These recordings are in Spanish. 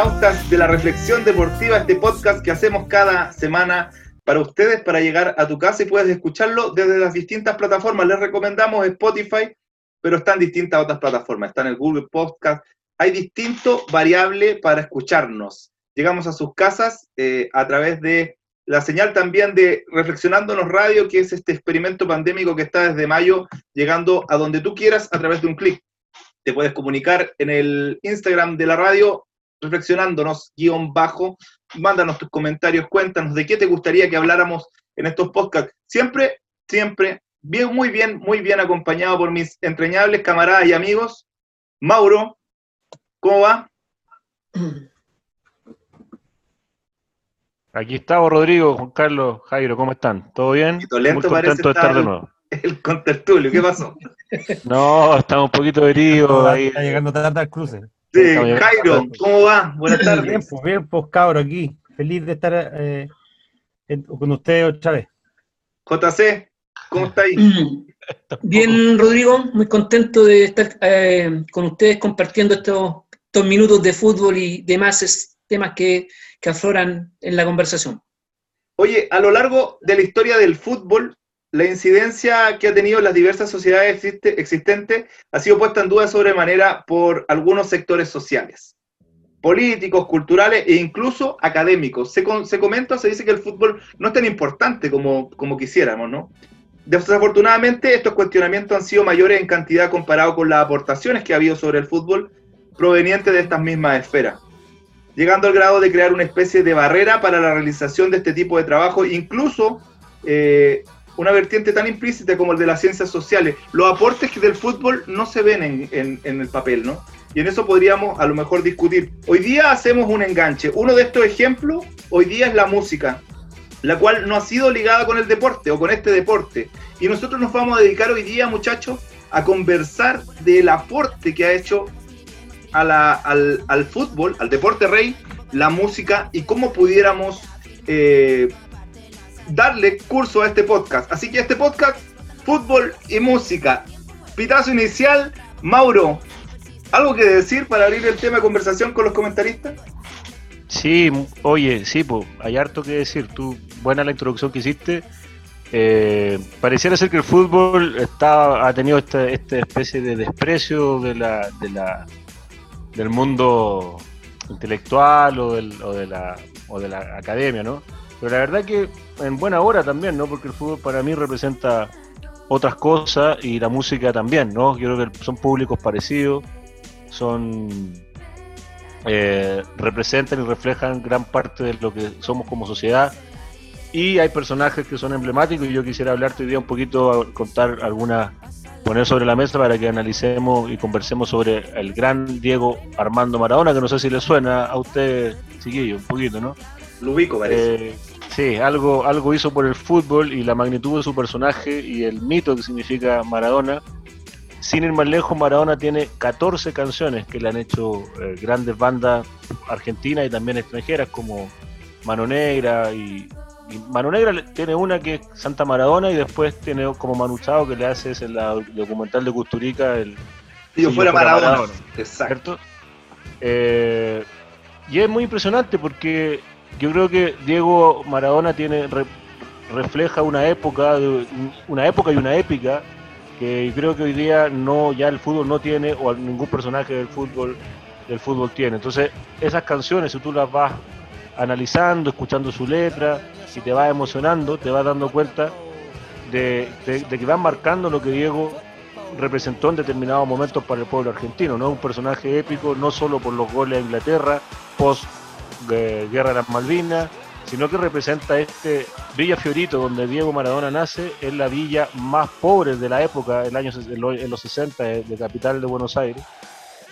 radionautas de la Reflexión Deportiva, este podcast que hacemos cada semana para ustedes, para llegar a tu casa y puedes escucharlo desde las distintas plataformas. Les recomendamos Spotify, pero están distintas otras plataformas. Está en el Google Podcast. Hay distinto variable para escucharnos. Llegamos a sus casas eh, a través de la señal también de Reflexionándonos Radio, que es este experimento pandémico que está desde mayo llegando a donde tú quieras a través de un clic. Te puedes comunicar en el Instagram de la radio, reflexionándonos, guion bajo, mándanos tus comentarios, cuéntanos de qué te gustaría que habláramos en estos podcasts. Siempre, siempre, bien, muy bien, muy bien acompañado por mis entrañables camaradas y amigos. Mauro, ¿cómo va? Aquí estamos, Rodrigo, Juan Carlos, Jairo, ¿cómo están? ¿Todo bien? Muy contento de estar de nuevo. El contertulio, ¿qué pasó? no, estamos un poquito heridos. ahí. Está llegando tarde al cruce. Sí, Jairo, ¿cómo va? Buenas tardes. Bien, pues, bien, pues cabro, aquí. Feliz de estar eh, con ustedes otra vez. JC, ¿cómo está ahí? Bien, Rodrigo, muy contento de estar eh, con ustedes compartiendo estos, estos minutos de fútbol y demás temas que, que afloran en la conversación. Oye, a lo largo de la historia del fútbol, la incidencia que ha tenido en las diversas sociedades existentes ha sido puesta en duda sobremanera por algunos sectores sociales, políticos, culturales e incluso académicos. Se, se comenta, se dice que el fútbol no es tan importante como, como quisiéramos, ¿no? Desafortunadamente, estos cuestionamientos han sido mayores en cantidad comparado con las aportaciones que ha habido sobre el fútbol provenientes de estas mismas esferas, llegando al grado de crear una especie de barrera para la realización de este tipo de trabajo, incluso eh, una vertiente tan implícita como el de las ciencias sociales. Los aportes del fútbol no se ven en, en, el papel, ¿no? Y en eso podríamos a lo mejor discutir. Hoy día hacemos un enganche. Uno de estos ejemplos hoy día es la música, la cual no ha sido ligada con el deporte o con este deporte. Y nosotros nos vamos a dedicar hoy día, muchachos, a conversar del aporte que ha hecho al, al, fútbol, al deporte rey, la música y cómo pudiéramos eh, darle curso a este podcast. Así que este podcast, fútbol y música. Pitazo inicial, Mauro, ¿algo que decir para abrir el tema de conversación con los comentaristas? Sí, oye, sí, pues, hay harto que decir. Tú, buena la introducción que hiciste. Eh, pareciera ser que el fútbol está, ha tenido esta, especie de desprecio de la, del mundo intelectual o, del, o, de la, o de la academia, ¿no? Pero la verdad que en buena hora también, ¿no? Porque el fútbol para mí representa otras cosas y la música también, ¿no? Yo creo que son públicos parecidos, son eh, representan y reflejan gran parte de lo que somos como sociedad. Y hay personajes que son emblemáticos y yo quisiera hablarte hoy día un poquito, contar algunas, poner sobre la mesa para que analicemos y conversemos sobre el gran Diego Armando Maradona, que no sé si le suena a usted, chiquillo, un poquito, ¿no? Lo ubico, parece. Eh, sí, algo, algo hizo por el fútbol y la magnitud de su personaje y el mito que significa Maradona. Sin ir más lejos, Maradona tiene 14 canciones que le han hecho eh, grandes bandas argentinas y también extranjeras como Mano Negra y, Mano Negra tiene una que es Santa Maradona y después tiene como Manuchado que le hace es el, documental de Custurica el si yo fuera, Maradona, exacto. eh, y es muy impresionante porque yo creo que Diego Maradona refleja una época, una época y una épica que creo que hoy día no ya el fútbol no tiene o ningún personaje del fútbol del fútbol tiene. Entonces esas canciones si tú las vas analizando, escuchando su letra, si te vas emocionando, te vas dando cuenta de, que van marcando lo que Diego representó en determinados momentos para el pueblo argentino, ¿no? Un personaje épico, no solo por los goles a Inglaterra, post Guerra de las Malvinas, sino que representa este Villa Fiorito, donde Diego Maradona nace, es la villa más pobre de la época, el año, en los 60, de capital de Buenos Aires.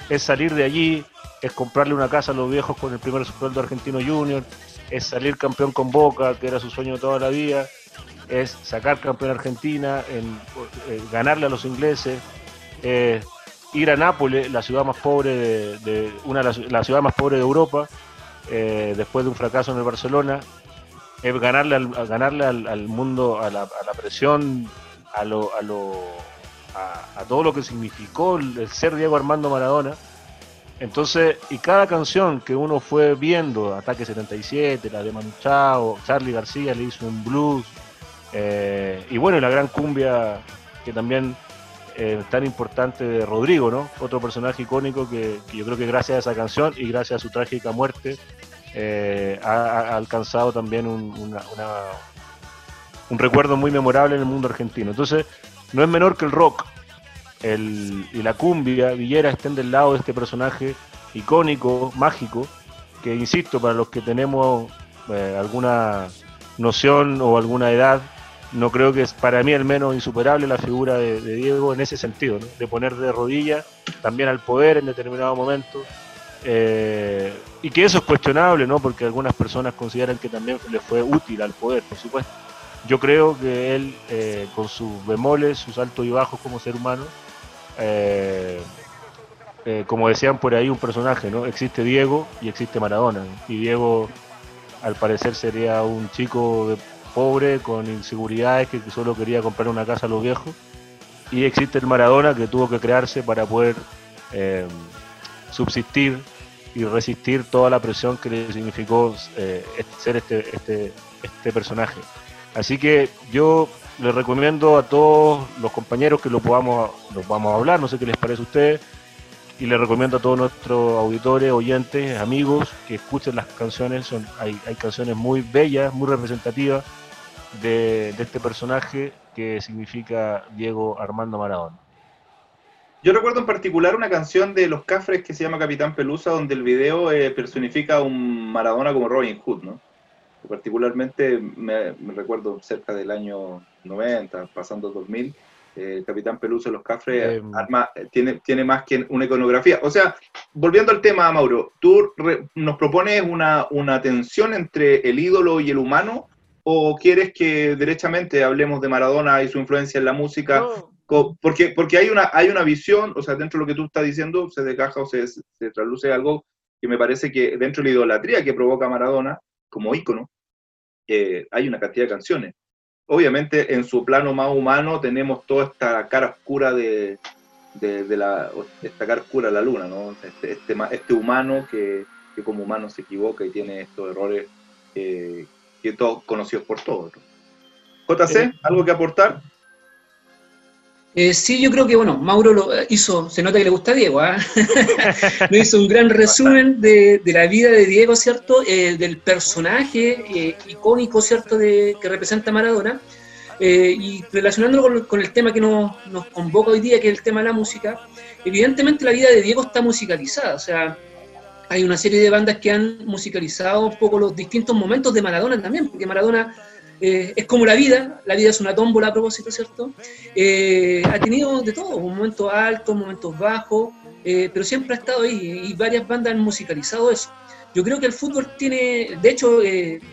Es salir de allí, es comprarle una casa a los viejos con el primer sueldo argentino junior, es salir campeón con Boca, que era su sueño toda la vida, es sacar campeón Argentina, en, eh, ganarle a los ingleses, ir a Nápoles, la ciudad más pobre de, una la ciudad más pobre de Europa, eh, después de un fracaso en el Barcelona, es ganarle al, ganarle al, mundo, a la, presión, a, lo, a, lo, a, todo lo que significó el, ser Diego Armando Maradona. Entonces, y cada canción que uno fue viendo, Ataque 77, la de Manu Chao, Charlie García le hizo un blues, eh, y bueno, la gran cumbia que también eh, tan importante de Rodrigo, ¿no? Otro personaje icónico que, yo creo que gracias a esa canción y gracias a su trágica muerte eh, ha, alcanzado también un, un recuerdo muy memorable en el mundo argentino. Entonces, no es menor que el rock y la cumbia Villera estén del lado de este personaje icónico, mágico, que insisto, para los que tenemos eh, alguna noción o alguna edad, no creo que es para mí al menos insuperable la figura de, Diego en ese sentido, de poner de rodillas también al poder en determinado momento. Eh, y que eso es cuestionable, ¿no? Porque algunas personas consideran que también le fue útil al poder, por supuesto. Yo creo que él, eh, con sus bemoles, sus altos y bajos como ser humano, eh, como decían por ahí un personaje, ¿no? Existe Diego y existe Maradona. Y Diego, al parecer, sería un chico de pobre, con inseguridades, que, solo quería comprar una casa a los viejos. Y existe el Maradona que tuvo que crearse para poder eh, subsistir y resistir toda la presión que le significó eh, ser este, este, este personaje. Así que yo les recomiendo a todos los compañeros que lo podamos, vamos a hablar, no sé qué les parece a ustedes, y les recomiendo a todos nuestros auditores, oyentes, amigos, que escuchen las canciones, son, hay, hay canciones muy bellas, muy representativas, de, este personaje que significa Diego Armando Maradona. Yo recuerdo en particular una canción de Los Cafres que se llama Capitán Pelusa, donde el video eh, personifica a un Maradona como Robin Hood, ¿no? Particularmente me, recuerdo cerca del año 90, pasando 2000, eh, Capitán Pelusa de Los Cafres em. tiene, tiene más que una iconografía. O sea, volviendo al tema, Mauro, tú nos propones una, una tensión entre el ídolo y el humano o quieres que derechamente hablemos de Maradona y su influencia en la música? Porque, porque hay, una, hay una visión, o sea, dentro de lo que tú estás diciendo, se desgaja o se, se trasluce algo que me parece que dentro de la idolatría que provoca Maradona como ícono, eh, hay una cantidad de canciones. Obviamente, en su plano más humano tenemos toda esta cara oscura de, de, la esta cara oscura de la luna, ¿no? Este, este, este humano que, que, como humano se equivoca y tiene estos errores eh, que todos conocidos por todos. JC, eh, ¿algo que aportar? Eh, sí, yo creo que, bueno, Mauro lo hizo, se nota que le gusta a Diego, ¿ah? hizo un gran resumen de, la vida de Diego, ¿cierto? Eh, del personaje icónico, ¿cierto?, de, que representa Maradona. y relacionándolo con, el tema que nos, nos, convoca hoy día, que es el tema de la música, evidentemente la vida de Diego está musicalizada, o sea, hay una serie de bandas que han musicalizado un poco los distintos momentos de Maradona también, porque Maradona eh, es como la vida, la vida es una tómbola a propósito, ¿cierto? Eh, ha tenido de todo, momentos altos, momentos bajos, eh, pero siempre ha estado ahí y varias bandas han musicalizado eso. Yo creo que el fútbol tiene, de hecho,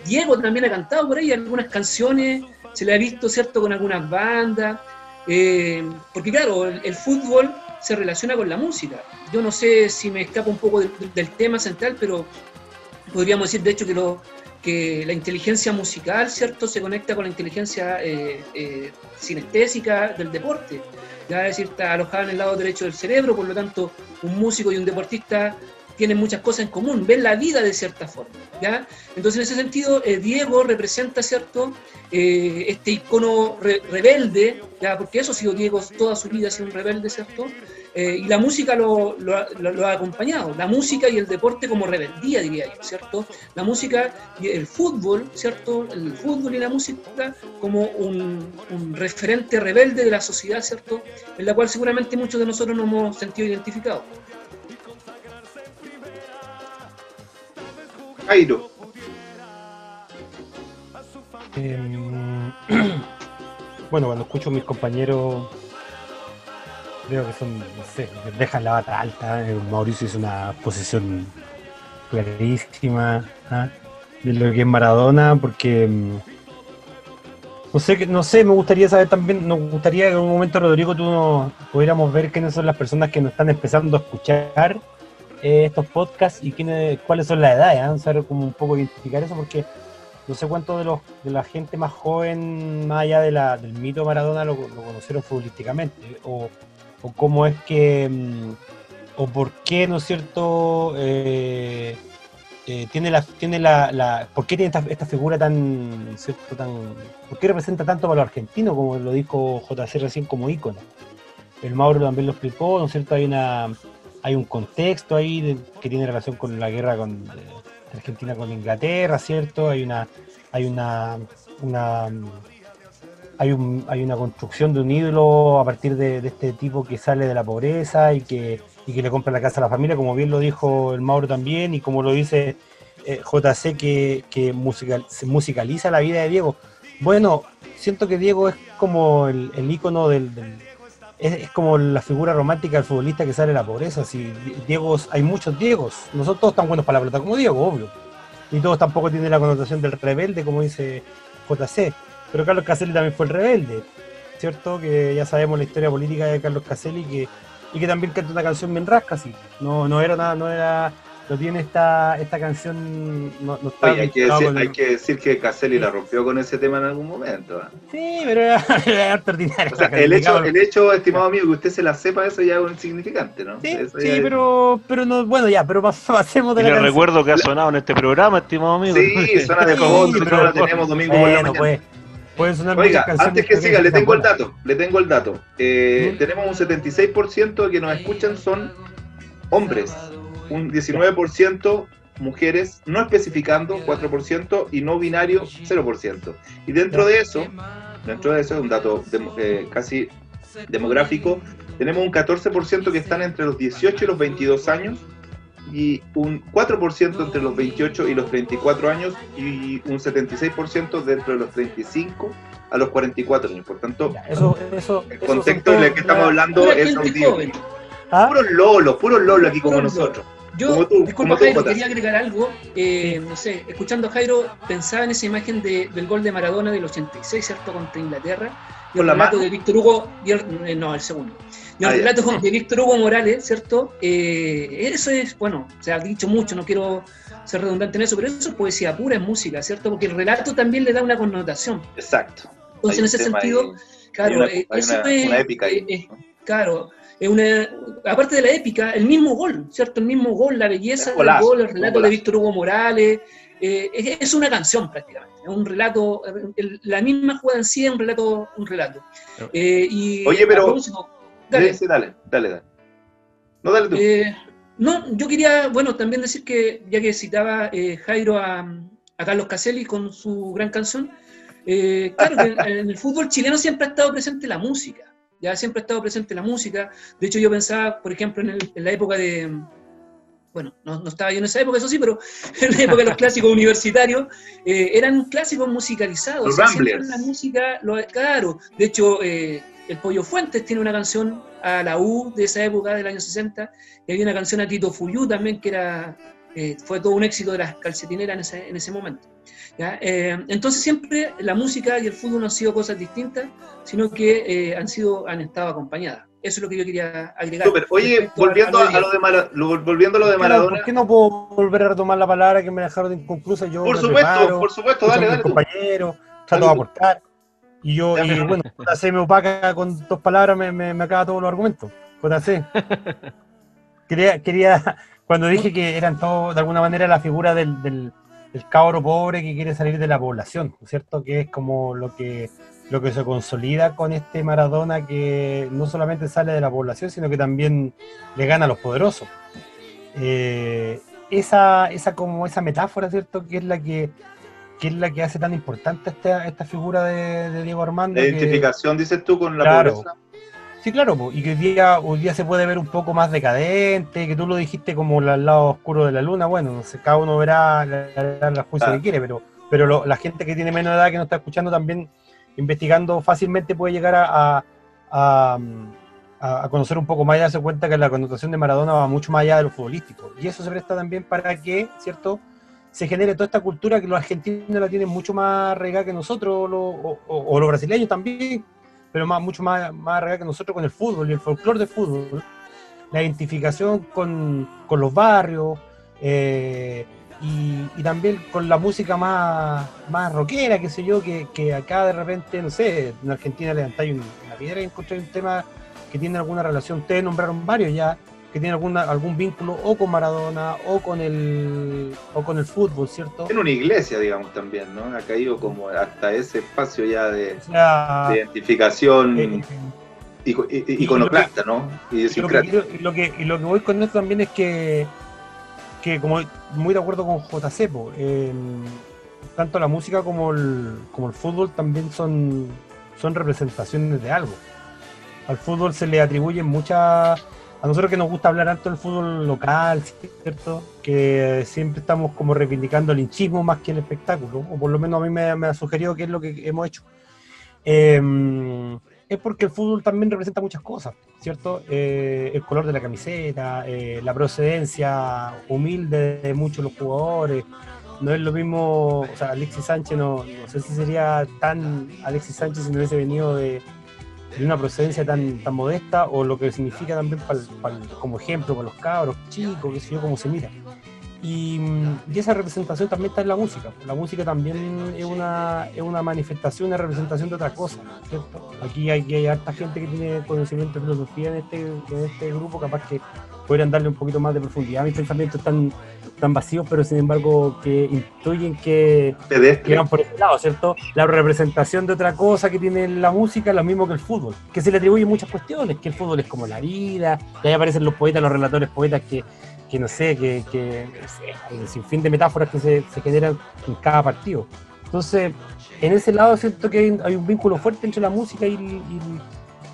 Diego también ha cantado por ahí algunas canciones, se le ha visto, ¿cierto?, con algunas bandas, porque claro, el fútbol se relaciona con la música. Yo no sé si me escapa un poco del tema central, pero podríamos decir de hecho que, lo, que la inteligencia musical, ¿cierto?, se conecta con la inteligencia eh, eh, sinestésica del deporte. Ya es decir, está alojada en el lado derecho del cerebro, por lo tanto, un músico y un deportista tienen muchas cosas en común, ven la vida de cierta forma. ¿ya? Entonces, en ese sentido, eh, Diego representa, ¿cierto?, eh, este icono rebelde, ¿ya? porque eso ha sido Diego toda su vida, ha sido un rebelde, ¿cierto? Eh, y la música lo, lo, ha acompañado, la música y el deporte como rebeldía, diría yo, ¿cierto? La música y el fútbol, ¿cierto? El fútbol y la música como un, un referente rebelde de la sociedad, ¿cierto? En la cual seguramente muchos de nosotros nos hemos sentido identificados. Jairo. Em, bueno, cuando escucho a mis compañeros, creo que son, no sé, dejan la bata alta. Eh, Mauricio hizo una posición clarísima ¿ah? de lo que es Maradona, porque em, no sé, no sé, me gustaría saber también, nos gustaría que en un momento, Rodrigo, tú nos pudiéramos ver quiénes son las personas que nos están empezando a escuchar eh, estos podcasts y quiénes, cuáles son las edades, ¿eh? saber como un poco identificar eso, porque no sé cuánto de, los, de la gente más joven, más allá del mito Maradona, lo, conocieron futbolísticamente, o, o, cómo es que, mm, o por qué, ¿no es cierto? Eh, eh, tiene la, tiene la, ¿por qué tiene esta, esta, figura tan, ¿cierto? tan, por qué representa tanto para los argentinos, como lo dijo JC recién, como ícono? El Mauro también lo explicó, ¿no es cierto? Hay una, hay un contexto ahí que tiene relación con la guerra con eh, Argentina con Inglaterra, ¿cierto? Hay una, hay una hay, un, hay una construcción de un ídolo a partir de, este tipo que sale de la pobreza y que y que le compra la casa a la familia, como bien lo dijo el Mauro también, y como lo dice eh, JC, que, se musicaliza la vida de Diego. Bueno, siento que Diego es como el, el ícono del, es, como la figura romántica del futbolista que sale de la pobreza. Si Diego, hay muchos Diegos, nosotros todos tan buenos para la pelota como Diego, obvio. Y todos tampoco tienen la connotación del rebelde, como dice JC. Pero Carlos Caselli también fue el rebelde, ¿cierto? Que ya sabemos la historia política de Carlos Caselli, que y que también canta una canción bien rasca, sí. No, no era nada, no era, no tiene esta, esta canción, no, no está Oye, hay, que decir, hay que decir que Caselli la rompió con ese tema en algún momento. ¿eh? Sí, pero era, era ordinario. O sea, el, hecho, el hecho, estimado amigo, que usted se la sepa, eso ya es insignificante, ¿no? Sí, eso sí pero, pero no, bueno, ya, pero pasemos de y la le recuerdo que ha sonado en este programa, estimado amigo. Sí, suena de Sí, favor, pero- nosotros la tenemos domingo por la Bueno, mañana. pues, pueden sonar Oiga, antes que siga, le tengo el dato, le tengo el dato. Eh, ¿Mm? Tenemos un 76% que nos escuchan son hombres, un 19% mujeres, no especificando 4% y no binario 0%. Y dentro de eso, dentro de eso es un dato dem- eh, casi demográfico, tenemos un 14% que están entre los 18 y los 22 años y un 4% entre los 28 y los 34 años y un 76% dentro de los 35 a los 44 años. Por tanto, Ya, Eso, eso, el contexto en el que estamos hablando es joven. ¿Ah? Puros lolos, puros lolos aquí como Puros nosotros. Yo, Como tú, disculpa como tú, Jairo, quería agregar algo. Eh, no sé, escuchando a Jairo, pensaba en esa imagen de- del gol de Maradona del 86, ¿cierto? Contra Inglaterra. Y ¿Con el la relato mano? de Víctor Hugo, y el- eh, no, el segundo. Y el Ah, relato de Víctor Hugo Morales, ¿cierto? Eh, eso es, bueno, se ha dicho mucho, no quiero ser redundante en eso, pero eso es poesía pura, es música, ¿cierto? Porque el relato también le da una connotación. Exacto. Entonces, en ese sentido, ahí, claro, una, eh, eso una- es, una épica ahí. eh, eh, Claro, es una, aparte de la épica, el mismo gol, ¿cierto? El mismo gol, la belleza del gol, el relato de. Víctor Hugo Morales, eh, es, es una canción prácticamente, es un relato, el- la misma jugada en sí es un relato. Un relato. Eh, y Oye, pero- dale, Sí, dale, dale, dale. No, dale tú. eh, no, yo quería, bueno, también decir que, ya que citaba eh, Jairo a, a Carlos Caselli con su gran canción, eh, claro, que en, en el fútbol chileno siempre ha estado presente la música, ya siempre ha estado presente la música. De hecho, yo pensaba, por ejemplo, en, el- en la época de, bueno, no, no estaba yo en esa época, eso sí, pero en la época de los clásicos universitarios, eh, eran clásicos musicalizados. Los o sea, siempre. La música, lo, claro, de hecho, eh, el Pollo Fuentes tiene una canción a la U de esa época, del año 60, y había una canción a Tito Fuyú también, que era, eh, fue todo un éxito de las calcetineras en ese, en ese momento. ¿ya? Eh, entonces siempre la música y el fútbol no han sido cosas distintas, sino que eh, han, sido, han estado acompañadas. Eso es lo que yo quería agregar. Súper. Oye, volviendo a, a lo de Mara- lo- volviendo a lo de ¿Por qué no- Maradona. ¿Por qué no puedo volver a retomar la palabra que me dejaron inconclusa? Yo Por supuesto, preparo, por supuesto, dale, a dale. compañeros, trato de tú. aportar. Y yo, y bueno, JC me opaca con dos palabras, me, me, me acaba todos los argumentos. JC. quería, quería, cuando dije que eran todos, de alguna manera, la figura del, del, del cabro pobre que quiere salir de la población, ¿no es cierto? Que es como lo que, lo que se consolida con este Maradona que no solamente sale de la población, sino que también le gana a los poderosos. Eh, esa, esa, como esa metáfora, ¿cierto? Que es la que, que es la que hace tan importante esta, esta figura de, de Diego Armando. La que- identificación, dices tú, con la Claro. pobreza. Sí, claro, po, y que hoy día, hoy día se puede ver un poco más decadente, que tú lo dijiste como el lado oscuro de la luna, bueno, no sé, cada uno verá la, la, la juicio Ah. que quiere, pero, pero lo- la gente que tiene menos edad que no está escuchando también, investigando fácilmente puede llegar a- a- a conocer un poco más y darse cuenta que la connotación de Maradona va mucho más allá de lo futbolístico. Y eso se presta también para que, ¿cierto? Se genere toda esta cultura que los argentinos la tienen mucho más regada que nosotros, lo- o, los brasileños también, pero más, mucho más, más que nosotros con el fútbol y el folclore del fútbol, la identificación con, con los barrios eh, y, también con la música más, más rockera, qué sé yo, que, que acá de repente, no sé, en Argentina levantáis un- una piedra y encontráis un tema que tiene alguna relación. Ustedes nombraron varios ya, que tiene alguna, algún vínculo o con Maradona o con el o con el fútbol, ¿cierto? En una iglesia, digamos, también, ¿no? Ha caído como hasta ese espacio ya de, O sea, de identificación eh, i- i- iconoclasta, ¿no? Y lo, que, y lo que- y lo que voy con esto también es que, que como muy de acuerdo con JC, eh, tanto la música como el, como el fútbol también son, son representaciones de algo. Al fútbol se le atribuyen muchas... A nosotros que nos gusta hablar tanto del fútbol local, ¿cierto? Que siempre estamos como reivindicando el hinchismo más que el espectáculo, o por lo menos a mí me, me ha sugerido que es lo que hemos hecho. Eh, es porque el fútbol también representa muchas cosas, ¿cierto? Eh, el color de la camiseta, eh, la procedencia humilde de muchos los jugadores. No es lo mismo, o sea, Alexis Sánchez no, no sé si sería tan Alexis Sánchez si no hubiese venido de, de una procedencia tan, tan modesta o lo que significa también como ejemplo para los cabros chicos, qué sé yo, cómo se mira. Y, mm, y esa representación también está en la música. La música también es una, es una manifestación, una representación de otra cosa, ¿cierto? Aquí hay, hay harta gente que tiene conocimiento de filosofía en este, en este grupo, capaz que podrían darle un poquito más de profundidad a mis pensamientos tan, tan vacíos, pero sin embargo que intuyen que, que van por ese lado, ¿cierto? La representación de otra cosa que tiene la música es lo mismo que el fútbol, que se le atribuyen muchas cuestiones, que el fútbol es como la vida, y ahí aparecen los poetas, los relatores poetas que, que no sé, que, que no sé, hay un sinfín de metáforas que se, se generan en cada partido. Entonces, en ese lado siento que hay, hay un vínculo fuerte entre la música y, y el-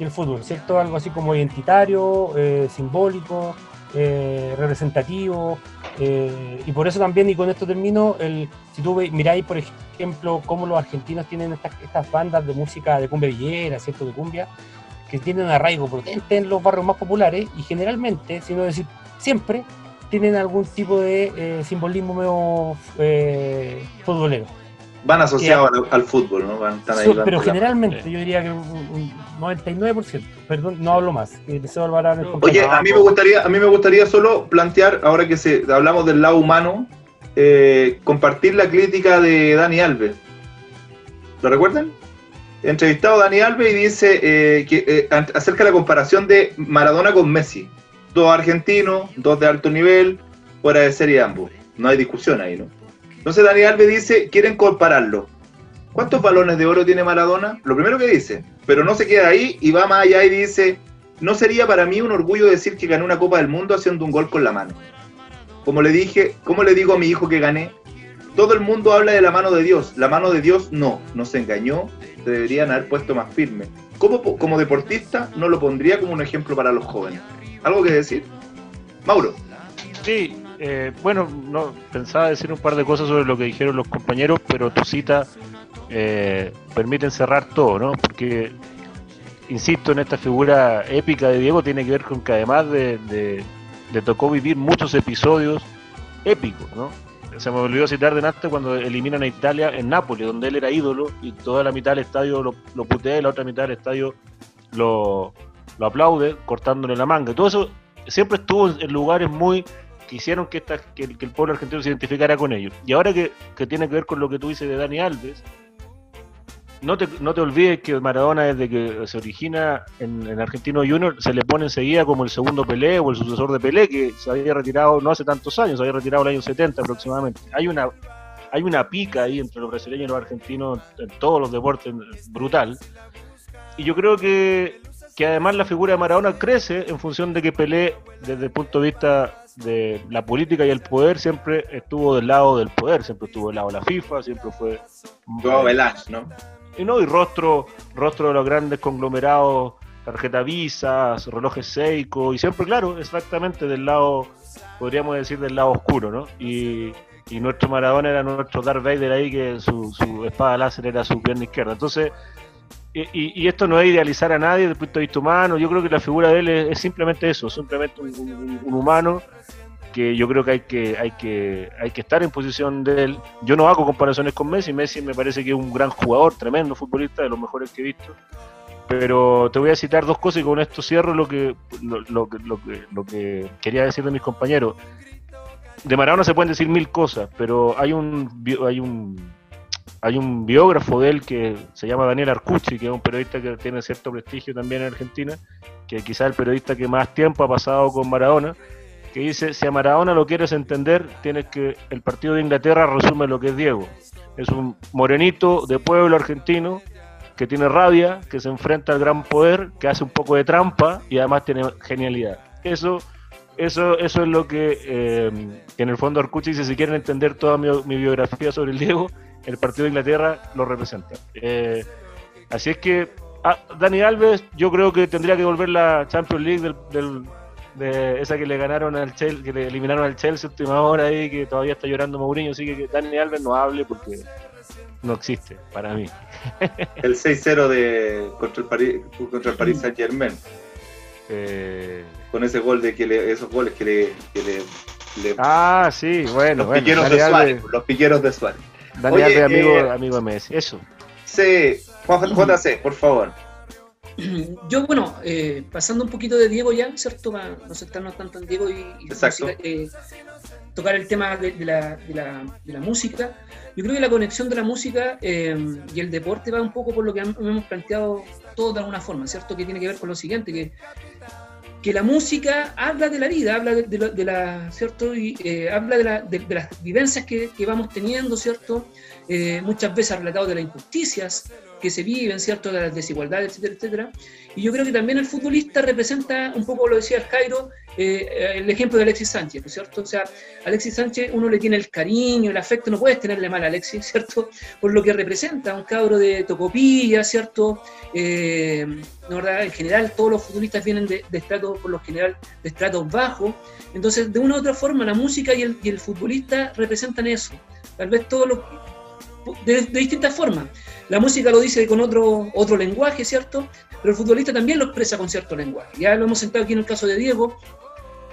el fútbol, ¿cierto? Algo así como identitario, eh, simbólico, eh, representativo, eh, y por eso también, y con esto termino, el, si tú miráis, por ejemplo, cómo los argentinos tienen estas, estas bandas de música de cumbia villera, ¿cierto? De cumbia, que tienen arraigo potente en los barrios más populares y generalmente, si no decir siempre, tienen algún tipo de simbolismo medio futbolero. Van asociados al, al fútbol, ¿no? Van, están ahí So- dando pero generalmente yo diría que un, un 99%, perdón, no hablo más, que el Oye, compañero. Oye, a mí me gustaría, a mí me gustaría solo plantear, ahora que se, hablamos del lado humano, eh, compartir la crítica de Dani Alves. ¿Lo recuerdan? Entrevistado a Dani Alves y dice eh, que eh, acerca de la comparación de Maradona con Messi. Dos argentinos, dos de alto nivel, fuera de serie ambos. No hay discusión ahí, ¿no? Entonces Dani Alves dice, quieren compararlo. ¿Cuántos balones de oro tiene Maradona? Lo primero que dice, pero no se queda ahí y va más allá y dice, no sería para mí un orgullo decir que gané una Copa del Mundo haciendo un gol con la mano. Como le dije, ¿cómo le digo a mi hijo que gané? Todo el mundo habla de la mano de Dios. La mano de Dios no, nos engañó, se deberían haber puesto más firme. Como, como deportista no lo pondría como un ejemplo para los jóvenes. ¿Algo que decir? Mauro. Sí, eh, bueno, no pensaba decir un par de cosas sobre lo que dijeron los compañeros, pero tu cita eh, permite encerrar todo, ¿no? Porque, insisto, en esta figura épica de Diego tiene que ver con que además de, de- tocó vivir muchos episodios épicos, ¿no? Se me olvidó citar de Nasta cuando eliminan a Italia en Nápoles, donde él era ídolo y toda la mitad del estadio lo, lo putea y la otra mitad del estadio lo, aplaude cortándole la manga. Todo eso siempre estuvo en lugares muy que hicieron que, esta, que, el- que el pueblo argentino se identificara con ellos. Y ahora que, que tiene que ver con lo que tú dices de Dani Alves, no te, no te olvides que Maradona desde que se origina en, en Argentino Junior se le pone enseguida como el segundo Pelé o el sucesor de Pelé que se había retirado no hace tantos años, se había retirado el año 70 aproximadamente. Hay una, hay una pica ahí entre los brasileños y los argentinos en todos los deportes brutal. Y yo creo que, que además la figura de Maradona crece en función de que Pelé, desde el punto de vista de la política y el poder, siempre estuvo del lado del poder, siempre estuvo del lado de la FIFA, siempre fue... Joao Velange, ¿no? Y no, y rostro, rostro de los grandes conglomerados, tarjeta Visa, relojes Seiko, y siempre, claro, exactamente del lado, podríamos decir, del lado oscuro, ¿no? Y, y nuestro Maradona era nuestro Darth Vader ahí, que su, su espada láser era su pierna izquierda. Entonces, y, y- esto no es idealizar a nadie desde el punto de vista humano, yo creo que la figura de él es, es simplemente eso, simplemente un, un- un humano que yo creo que hay que hay que hay que estar en posición de él. Yo no hago comparaciones con Messi, Messi me parece que es un gran jugador, tremendo futbolista, de los mejores que he visto. Pero te voy a citar dos cosas y con esto cierro lo que lo, lo lo lo que quería decir de mis compañeros. De Maradona se pueden decir mil cosas, pero hay un hay un hay un biógrafo de él que se llama Daniel Arcucci, que es un periodista que tiene cierto prestigio también en Argentina, que quizás el periodista que más tiempo ha pasado con Maradona, que dice, si a Maradona lo quieres entender, tienes que, el partido de Inglaterra resume lo que es Diego. Es un morenito de pueblo argentino que tiene rabia, que se enfrenta al gran poder, que hace un poco de trampa y además tiene genialidad. Eso, eso, eso es lo que, eh, en el fondo Arcucci dice, si quieren entender toda mi, biografía sobre el Diego, el partido de Inglaterra lo representa. Eh, así es que ah, Dani Alves yo creo que tendría que volver la Champions League del de esa que le ganaron al Chelsea, que le eliminaron al Chelsea última hora ahí, que todavía está llorando Mourinho, así que Dani Alves no hable porque no existe para mí. El 6-0 de contra el París, contra el Paris Saint Germain. Eh... Con ese gol de que le, esos goles que le, que le, Ah, sí, bueno, los bueno. Piqueros de Suárez, los piqueros de Suárez. Dani Alves, amigo, eh, amigo Messi, eso. Sí, JC, por favor. Yo, bueno, eh, pasando un poquito de Diego ya, ¿cierto? Para no centrarnos tanto en Diego y, eh, tocar el tema de, la, de, la, de, la, música. Yo creo que la conexión de la música eh, y el deporte va un poco por lo que hemos planteado todos de alguna forma, ¿cierto? Que tiene que ver con lo siguiente, que, que la música habla de la vida, habla de, la, ¿cierto? Y habla de, las vivencias que, que, vamos teniendo, ¿cierto? muchas veces ha relatado de las injusticias, que se viven, ¿cierto?, de las desigualdades, etcétera, etcétera. Y yo creo que también el futbolista representa, un poco lo decía el Cairo, eh, el ejemplo de Alexis Sánchez, ¿no es cierto? O sea, Alexis Sánchez uno le tiene el cariño, el afecto, no puedes tenerle mal a Alexis, ¿cierto? Por lo que representa, un cabro de Tocopilla, ¿cierto? Eh? En general, todos los futbolistas vienen de, de estratos, por lo general, de estratos bajos. Entonces, de una u otra forma, la música y el, y el futbolista representan eso. Tal vez todos los de, distintas formas. La música lo dice con otro, otro lenguaje, ¿cierto? Pero el futbolista también lo expresa con cierto lenguaje. Ya lo hemos sentado aquí en el caso de Diego,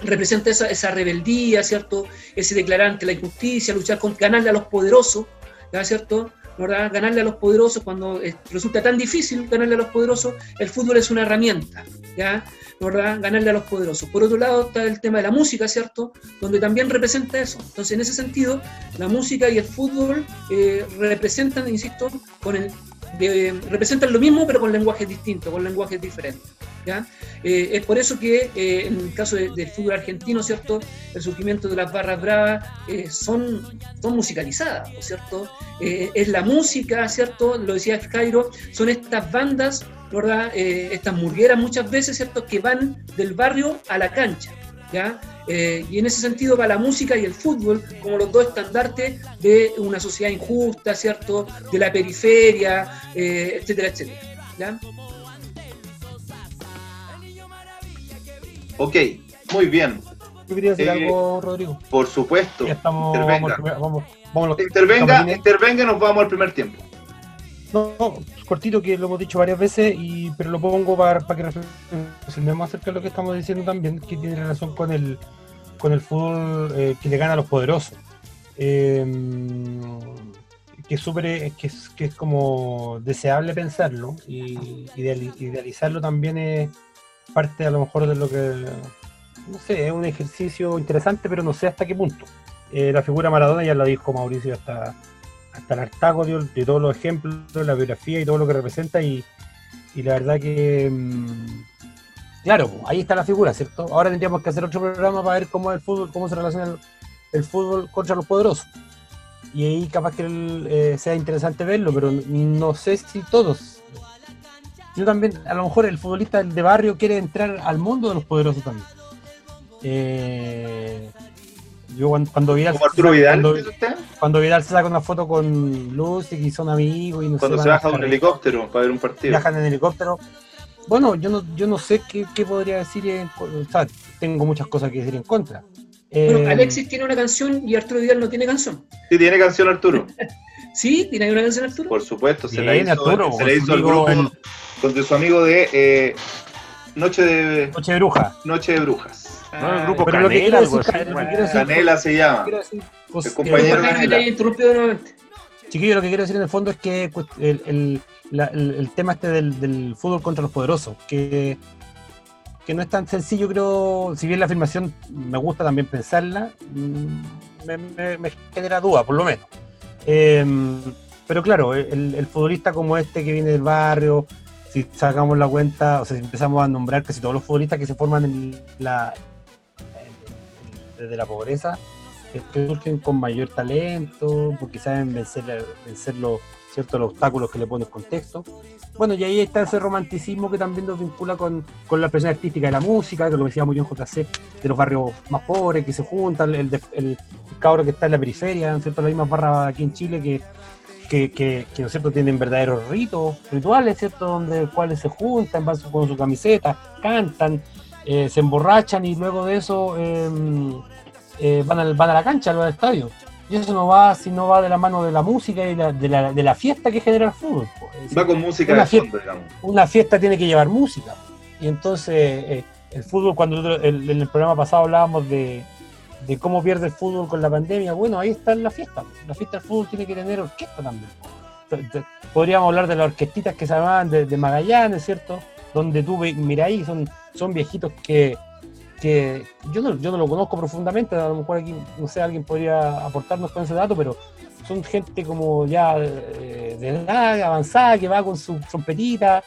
representa esa, esa rebeldía, ¿cierto? Ese declarante, la injusticia, luchar con ganarle a los poderosos, ¿ya? ¿cierto? ¿Verdad? Ganarle a los poderosos cuando eh, resulta tan difícil ganarle a los poderosos, el fútbol es una herramienta, ¿ya? ¿verdad? Ganarle a los poderosos. Por otro lado está el tema de la música, ¿cierto? Donde también representa eso. Entonces, en ese sentido, la música y el fútbol eh, representan, insisto, con el, representan lo mismo, pero con lenguajes distintos, con lenguajes diferentes. ¿ya? Eh, es por eso que eh, en el caso del fútbol argentino, ¿cierto? El surgimiento de las barras bravas son, son musicalizadas, cierto? es la música, ¿cierto? Lo decía Cairo, son estas bandas ¿verdad? Eh, estas murgueras muchas veces, ¿cierto?, que van del barrio a la cancha, ¿ya? Eh, y en ese sentido va la música y el fútbol como los dos estandartes de una sociedad injusta, ¿cierto?, de la periferia, eh, etcétera, etcétera, ¿ya? Ok, muy bien. ¿Tú querías decir algo, Rodrigo? Por supuesto. estamos, intervenga. Vamos, vamos, intervenga, intervenga, nos vamos al primer tiempo. No, cortito que lo hemos dicho varias veces, y, pero lo pongo para, para que reflexionemos acerca de lo que estamos diciendo también, que tiene relación con el, con el fútbol eh, que le gana a los poderosos. Em, que, super, que, es, que es como deseable pensarlo y idealizarlo también es parte a lo mejor de lo que, no sé, es un ejercicio interesante, pero no sé hasta qué punto. Eh, la figura Maradona ya lo dijo Mauricio hasta hasta el hartago de, todos los ejemplos, la biografía y todo lo que representa y, la verdad que mm, claro, ahí está la figura, ¿cierto? Ahora tendríamos que hacer otro programa para ver cómo es el fútbol, cómo se relaciona el, fútbol contra los poderosos. Y ahí capaz que eh, sea interesante verlo, pero no sé si todos. Yo también, a lo mejor el futbolista de barrio quiere entrar al mundo de los poderosos también. Eh, yo cuando, Vidal, cuando, Vidal se saca una foto con Lucy y son amigos y no Cuando se baja de un helicóptero para ver un partido. Viajan en helicóptero. Bueno, yo no, yo no sé qué, podría decir, o sea, tengo muchas cosas que decir en contra. Bueno, eh, Alexis tiene una canción y Arturo Vidal no tiene canción. Sí, tiene canción Arturo. ¿Sí? ¿Tiene una canción Arturo? Por supuesto, se la hizo, Arturo, se la hizo al grupo con su amigo de eh, Noche de... Noche de Brujas. Noche de Brujas. No, el grupo Canela, algo así. Canela se llama. Pues, el compañero Chiquillo, lo que quiero decir en el fondo es que pues, el, el, el, tema este del, del, fútbol contra los poderosos, que, que no es tan sencillo, creo, si bien la afirmación me gusta también pensarla, mm, me, me, genera duda, por lo menos. Em, pero claro, el, futbolista como este que viene del barrio, si sacamos la cuenta, o sea, si empezamos a nombrar casi todos los futbolistas que se forman en la, desde la pobreza, que surgen con mayor talento, porque saben vencer, vencer los, ciertos los obstáculos que le pone el contexto. Bueno, y ahí está ese romanticismo que también nos vincula con, con la expresión artística de la música, que lo decía muy bien JC, de los barrios más pobres que se juntan, el, el, el cabro que está en la periferia, ¿cierto? Las mismas barras aquí en Chile que, que, que, ¿no es cierto? tienen verdaderos ritos, rituales, ¿cierto? Donde cuales se juntan, van con su camiseta, cantan, eh, se emborrachan y luego de eso em, eh, van, al, van a la cancha, al estadio. Y eso no va, si no va de la mano de la música y de la, de la, fiesta que genera el fútbol. va con música una fiesta, Una fiesta tiene que llevar música. Y entonces eh, el fútbol, cuando en el programa pasado hablábamos de, de cómo pierde el fútbol con la pandemia, bueno, ahí está la fiesta. La fiesta del fútbol tiene que tener orquesta también. Podríamos hablar de las orquestitas que se llamaban de, Magallanes, ¿cierto? Donde tú, mira ahí, son, son viejitos que, que yo, no, yo no lo conozco profundamente, a lo mejor aquí, no sé, alguien podría aportarnos con ese dato, pero son gente como ya eh, de edad avanzada que va con su trompetita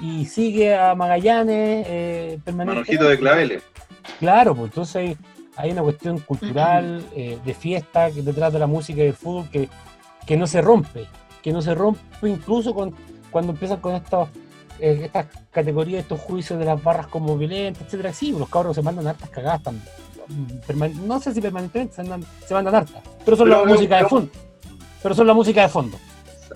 y sigue a Magallanes eh, permanentemente. de claveles. Claro, pues entonces hay una cuestión cultural, eh, de fiesta, que detrás de la música y del fútbol que, que no se rompe, que no se rompe incluso con, cuando empiezan con estos, eh, estas categorías, estos juicios de las barras como violentas, etcétera. Sí, los cabros se mandan hartas cagadas también. No sé si permanentemente se mandan, se mandan hartas, pero son la música de fondo. Pero son la música de fondo.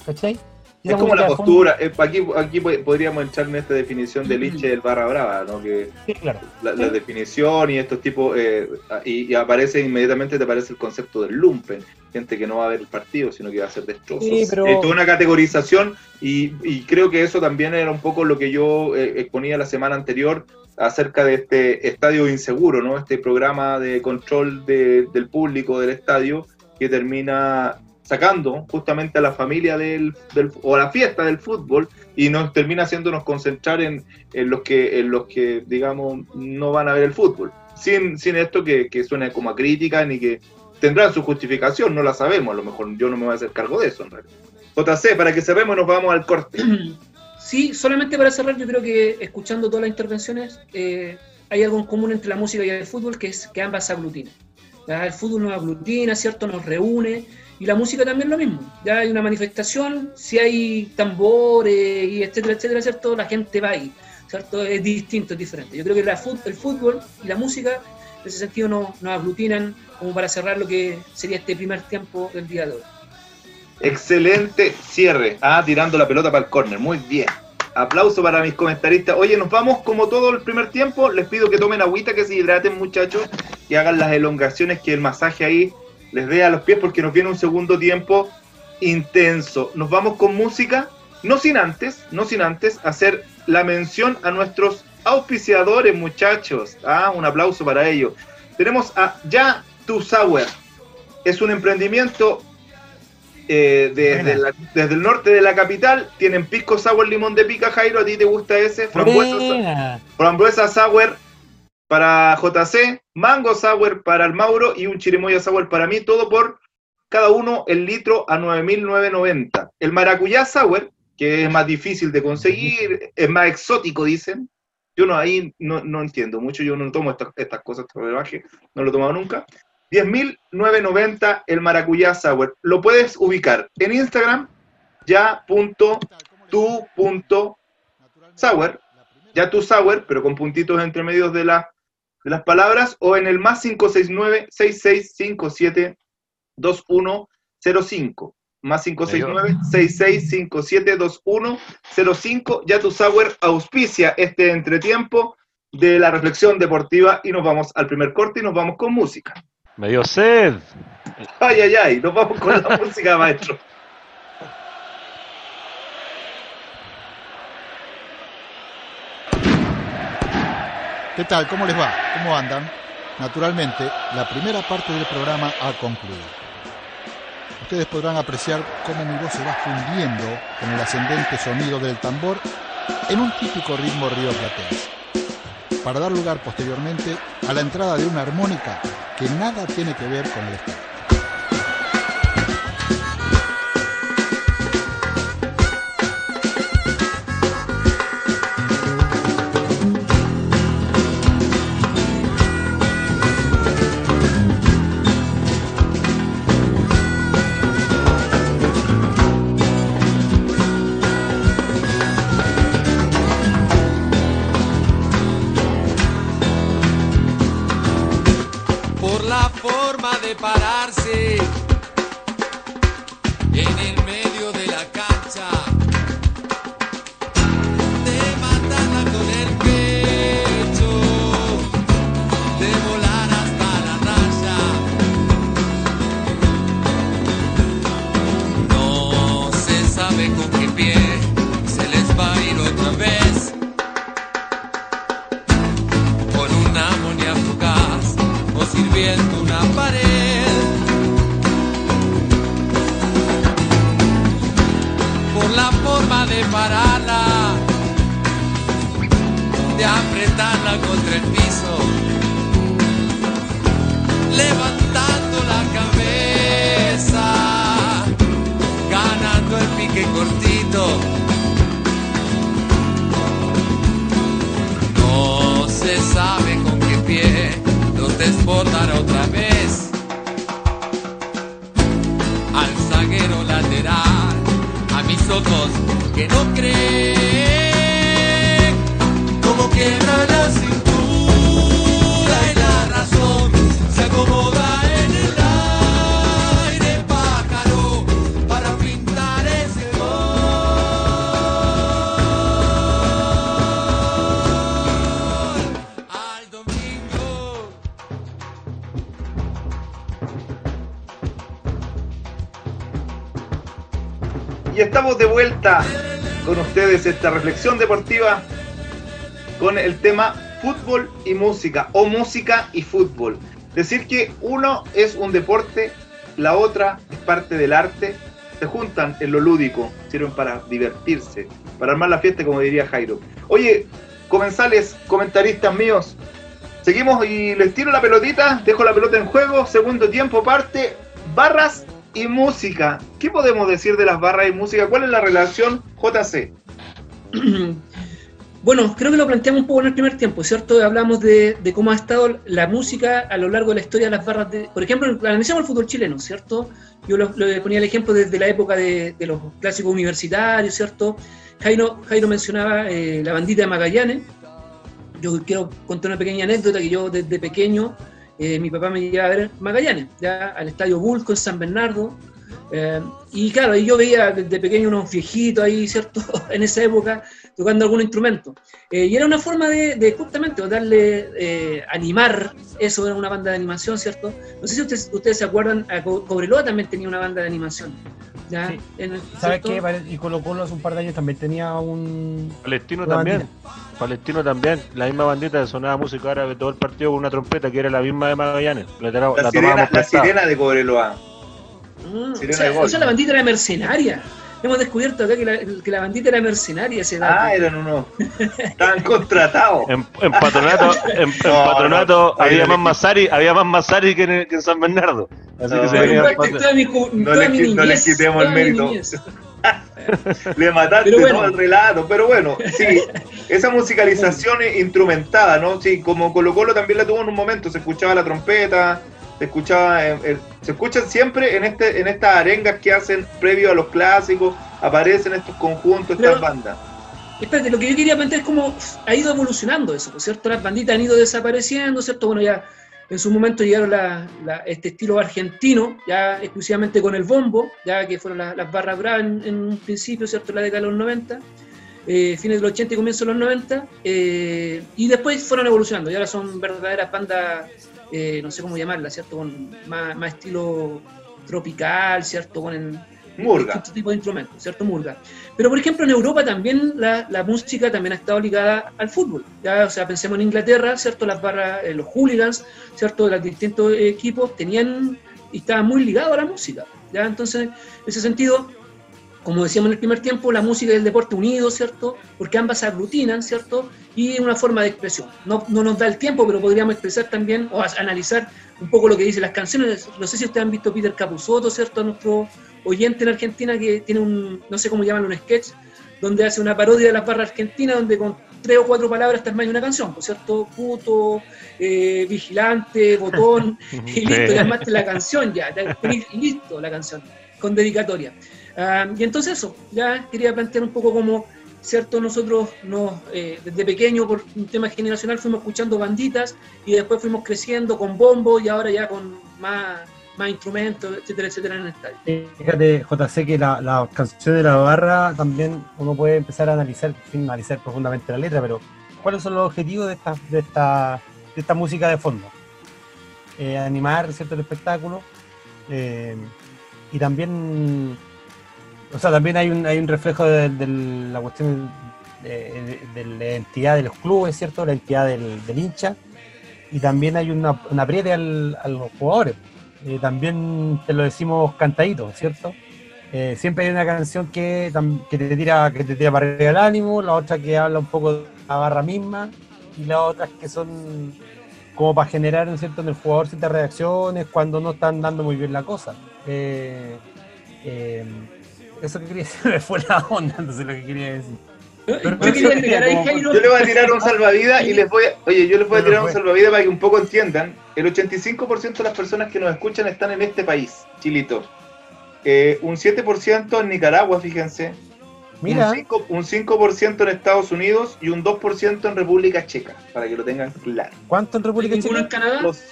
¿Cachai? Es como la postura, eh, aquí, aquí podríamos entrar en esta definición de Liche del barra brava, ¿no? Que sí, claro. La, definición y estos tipos, eh, y, aparece inmediatamente te aparece el concepto del lumpen, gente que no va a ver el partido, sino que va a hacer destrozos. Sí, pero... Es toda una categorización y, creo que eso también era un poco lo que yo eh, exponía la semana anterior acerca de este estadio inseguro, ¿no? Este programa de control del público del estadio que termina sacando justamente a la familia del, o a la fiesta del fútbol y nos termina haciéndonos concentrar en, en, los que en los que digamos no van a ver el fútbol. Sin, sin esto que, que suene como a crítica ni que tendrán su justificación no la sabemos a lo mejor yo no me voy a hacer cargo de eso en realidad. JC para que cerremos nos vamos al corte. Sí solamente para cerrar yo creo que escuchando todas las intervenciones eh, hay algo en común entre la música y el fútbol que es que ambas se el fútbol nos aglutina cierto nos reúne y la música también lo mismo. Ya hay una manifestación, si hay tambores y etcétera, etcétera, ¿cierto? La gente va ahí, ¿cierto? Es distinto, es diferente. Yo creo que el fútbol y la música, en ese sentido, nos, nos aglutinan como para cerrar lo que sería este primer tiempo del día de hoy. Excelente cierre. Ah, tirando la pelota para el córner. Muy bien. Aplauso para mis comentaristas. Oye, nos vamos como todo el primer tiempo. Les pido que tomen agüita, que se hidraten, muchachos, que hagan las elongaciones, que el masaje ahí les dé a los pies porque nos viene un segundo tiempo intenso. Nos vamos con música, no sin antes, no sin antes hacer la mención a nuestros auspiciadores, muchachos. Ah, un aplauso para ellos. Tenemos a Ya Tu Sour. Es un emprendimiento eh, desde, el norte de la capital. Tienen pisco sour limón de pica, Jairo. ¿A ti te gusta ese? Frambuesa, frambuesa sour para JC, Mango Sour para el Mauro y un Chirimoya Sour para mí, todo por cada uno el litro a 9.990. El Maracuyá Sour, que es más difícil de conseguir, es más exótico, dicen. Yo no ahí no, entiendo mucho, yo no tomo estas, estas cosas baje, no lo he tomado nunca. 10.990 el Maracuyá Sour. Lo puedes ubicar en Instagram, ya.tu.sour, ya tu sour, pero con puntitos entre medios de la de las palabras o en el más 569-6657-2105. Más 569-6657-2105. Ya tu Sauer auspicia este entretiempo de la reflexión deportiva y nos vamos al primer corte y nos vamos con música. Me dio sed. Ay, ay, ay, nos vamos con la música, maestro. ¿Qué tal? ¿Cómo les va? ¿Cómo andan? Naturalmente, la primera parte del programa ha concluido. Ustedes podrán apreciar cómo mi voz se va fundiendo con el ascendente sonido del tambor en un típico ritmo río platense, para dar lugar posteriormente a la entrada de una armónica que nada tiene que ver con el estilo. Otra vez. Al zaguero lateral, a mis ojos que no creen, como quiebra la esta reflexión deportiva con el tema fútbol y música o música y fútbol. Decir que uno es un deporte, la otra es parte del arte, se juntan en lo lúdico, sirven para divertirse, para armar la fiesta como diría Jairo. Oye, comensales, comentaristas míos, seguimos y les tiro la pelotita, dejo la pelota en juego, segundo tiempo parte, barras y música. ¿Qué podemos decir de las barras y música? ¿Cuál es la relación JC? Bueno, creo que lo planteamos un poco en el primer tiempo, ¿cierto? Hablamos de, cómo ha estado la música a lo largo de la historia de las barras de... Por ejemplo, analizamos el fútbol chileno, ¿cierto? Yo lo, lo ponía el ejemplo desde la época de, los clásicos universitarios, ¿cierto? Jairo, Jairo mencionaba eh, la bandita de Magallanes. Yo quiero contar una pequeña anécdota que yo desde pequeño, eh, mi papá me llevaba a ver Magallanes, ya al Estadio Bulco en San Bernardo. Eh, y claro, ahí yo veía desde pequeño unos viejitos ahí, ¿cierto? en esa época, tocando algún instrumento. Eh, y era una forma de, de justamente darle, eh, animar eso en una banda de animación, ¿cierto? No sé si ustedes, ustedes se acuerdan, a Co- Cobreloa también tenía una banda de animación. ¿ya? Sí. En el- ¿Sabes qué? Y Colo Colo hace un par de años también tenía un... Palestino también. bandita. Palestino también. La misma bandita que sonaba música árabe todo el partido con una trompeta que era la misma de Magallanes. La, la, La, la sirena, tomábamos la prestada. sirena de Cobreloa. Ah, Sirena o, sea, o la bandita era mercenaria. Hemos descubierto acá que la, que la bandita era mercenaria a esa edad. Ah, eran unos. Estaban contratados. En, en patronato, en, patronato no, había más Masari, había más Masari que en, que en San Bernardo. Así No, que se toda mi, No toda le mi qui- no le niñez, quitemos toda el mérito. Le mataste bueno. todo el relato, pero bueno, sí, esa musicalización instrumentada, ¿no? Sí, como Colo Colo también la tuvo en un momento, se escuchaba la trompeta, se escuchaba, eh, eh, se escuchan siempre en este, en estas arengas que hacen previo a los clásicos, aparecen estos conjuntos, estas bandas. Espérate, lo que yo quería plantear es cómo ha ido evolucionando eso, ¿cierto? Las banditas han ido desapareciendo, ¿cierto? Bueno, ya en su momento llegaron la- la- este estilo argentino, ya exclusivamente con el bombo, ya que fueron la- las barras bravas en, en un principio, ¿cierto? La década de los 90, eh, fines de los 80 y comienzos de los 90, eh, y después fueron evolucionando, y ahora son verdaderas bandas, eh, no sé cómo llamarlas, ¿cierto? Con más, más estilo tropical, ¿cierto? Con el, Murga. distintos tipos de instrumentos, ¿cierto? Murga. Pero, por ejemplo, en Europa también la, la música también ha estado ligada al fútbol. ¿ya? O sea, pensemos en Inglaterra, ¿cierto? Las barras, eh, los hooligans, ¿cierto? De los distintos equipos tenían y estaban muy ligados a la música. ¿ya? Entonces, en ese sentido, como decíamos en el primer tiempo, la música y el deporte unidos, ¿cierto? Porque ambas se aglutinan, ¿cierto? Y una forma de expresión. No, no nos da el tiempo, pero podríamos expresar también o analizar un poco lo que dicen las canciones. No sé si ustedes han visto Peter Capusotto, ¿cierto? Nuestro oyente en Argentina que tiene un, no sé cómo llaman, un sketch, donde hace una parodia de las barras argentinas, donde con tres o cuatro palabras de una canción, ¿por cierto? Puto, eh, vigilante, botón, y listo, ya armaste la canción ya, tenés listo la canción, con dedicatoria. Ah, y entonces eso, ya quería plantear un poco como, ¿cierto? Nosotros nos, eh, desde pequeño, por un tema generacional, fuimos escuchando banditas y después fuimos creciendo con bombo y ahora ya con más, más instrumentos, etcétera, etcétera, en el estadio. Fíjate, JC, que la, la canción de la barra también uno puede empezar a analizar, analizar profundamente la letra, pero ¿cuáles son los objetivos de esta, de esta, de esta música de fondo? Eh, animar, ¿cierto?, el espectáculo eh, y también o sea, también hay un, hay un reflejo de, la cuestión de, la identidad de los clubes, ¿cierto? La identidad del, del hincha. Y también hay una, una apriete al, a los jugadores. Eh, también te lo decimos cantadito, ¿cierto? Eh, siempre hay una canción que, que te tira que te tira para arriba el ánimo, la otra que habla un poco de la barra misma, y las otras que son como para generar ¿no cierto? en el jugador ciertas reacciones cuando no están dando muy bien la cosa. Eh, eso que quería decir me fue la onda, entonces lo que quería decir. Yo Pero- yo quería agregar ahí, como- Jairo. Yo le voy a tirar un salvavidas y les voy a, oye, yo les voy a tirar un salvavidas para que un poco entiendan. El 85% de las personas que nos escuchan están en este país, Chilito. Eh, un 7% en Nicaragua, fíjense. Mira, Un 5%, un 5% en Estados Unidos y un 2% en República Checa, para que lo tengan claro. ¿cuánto en República ¿Ninguno en Checa? Canadá? Dos,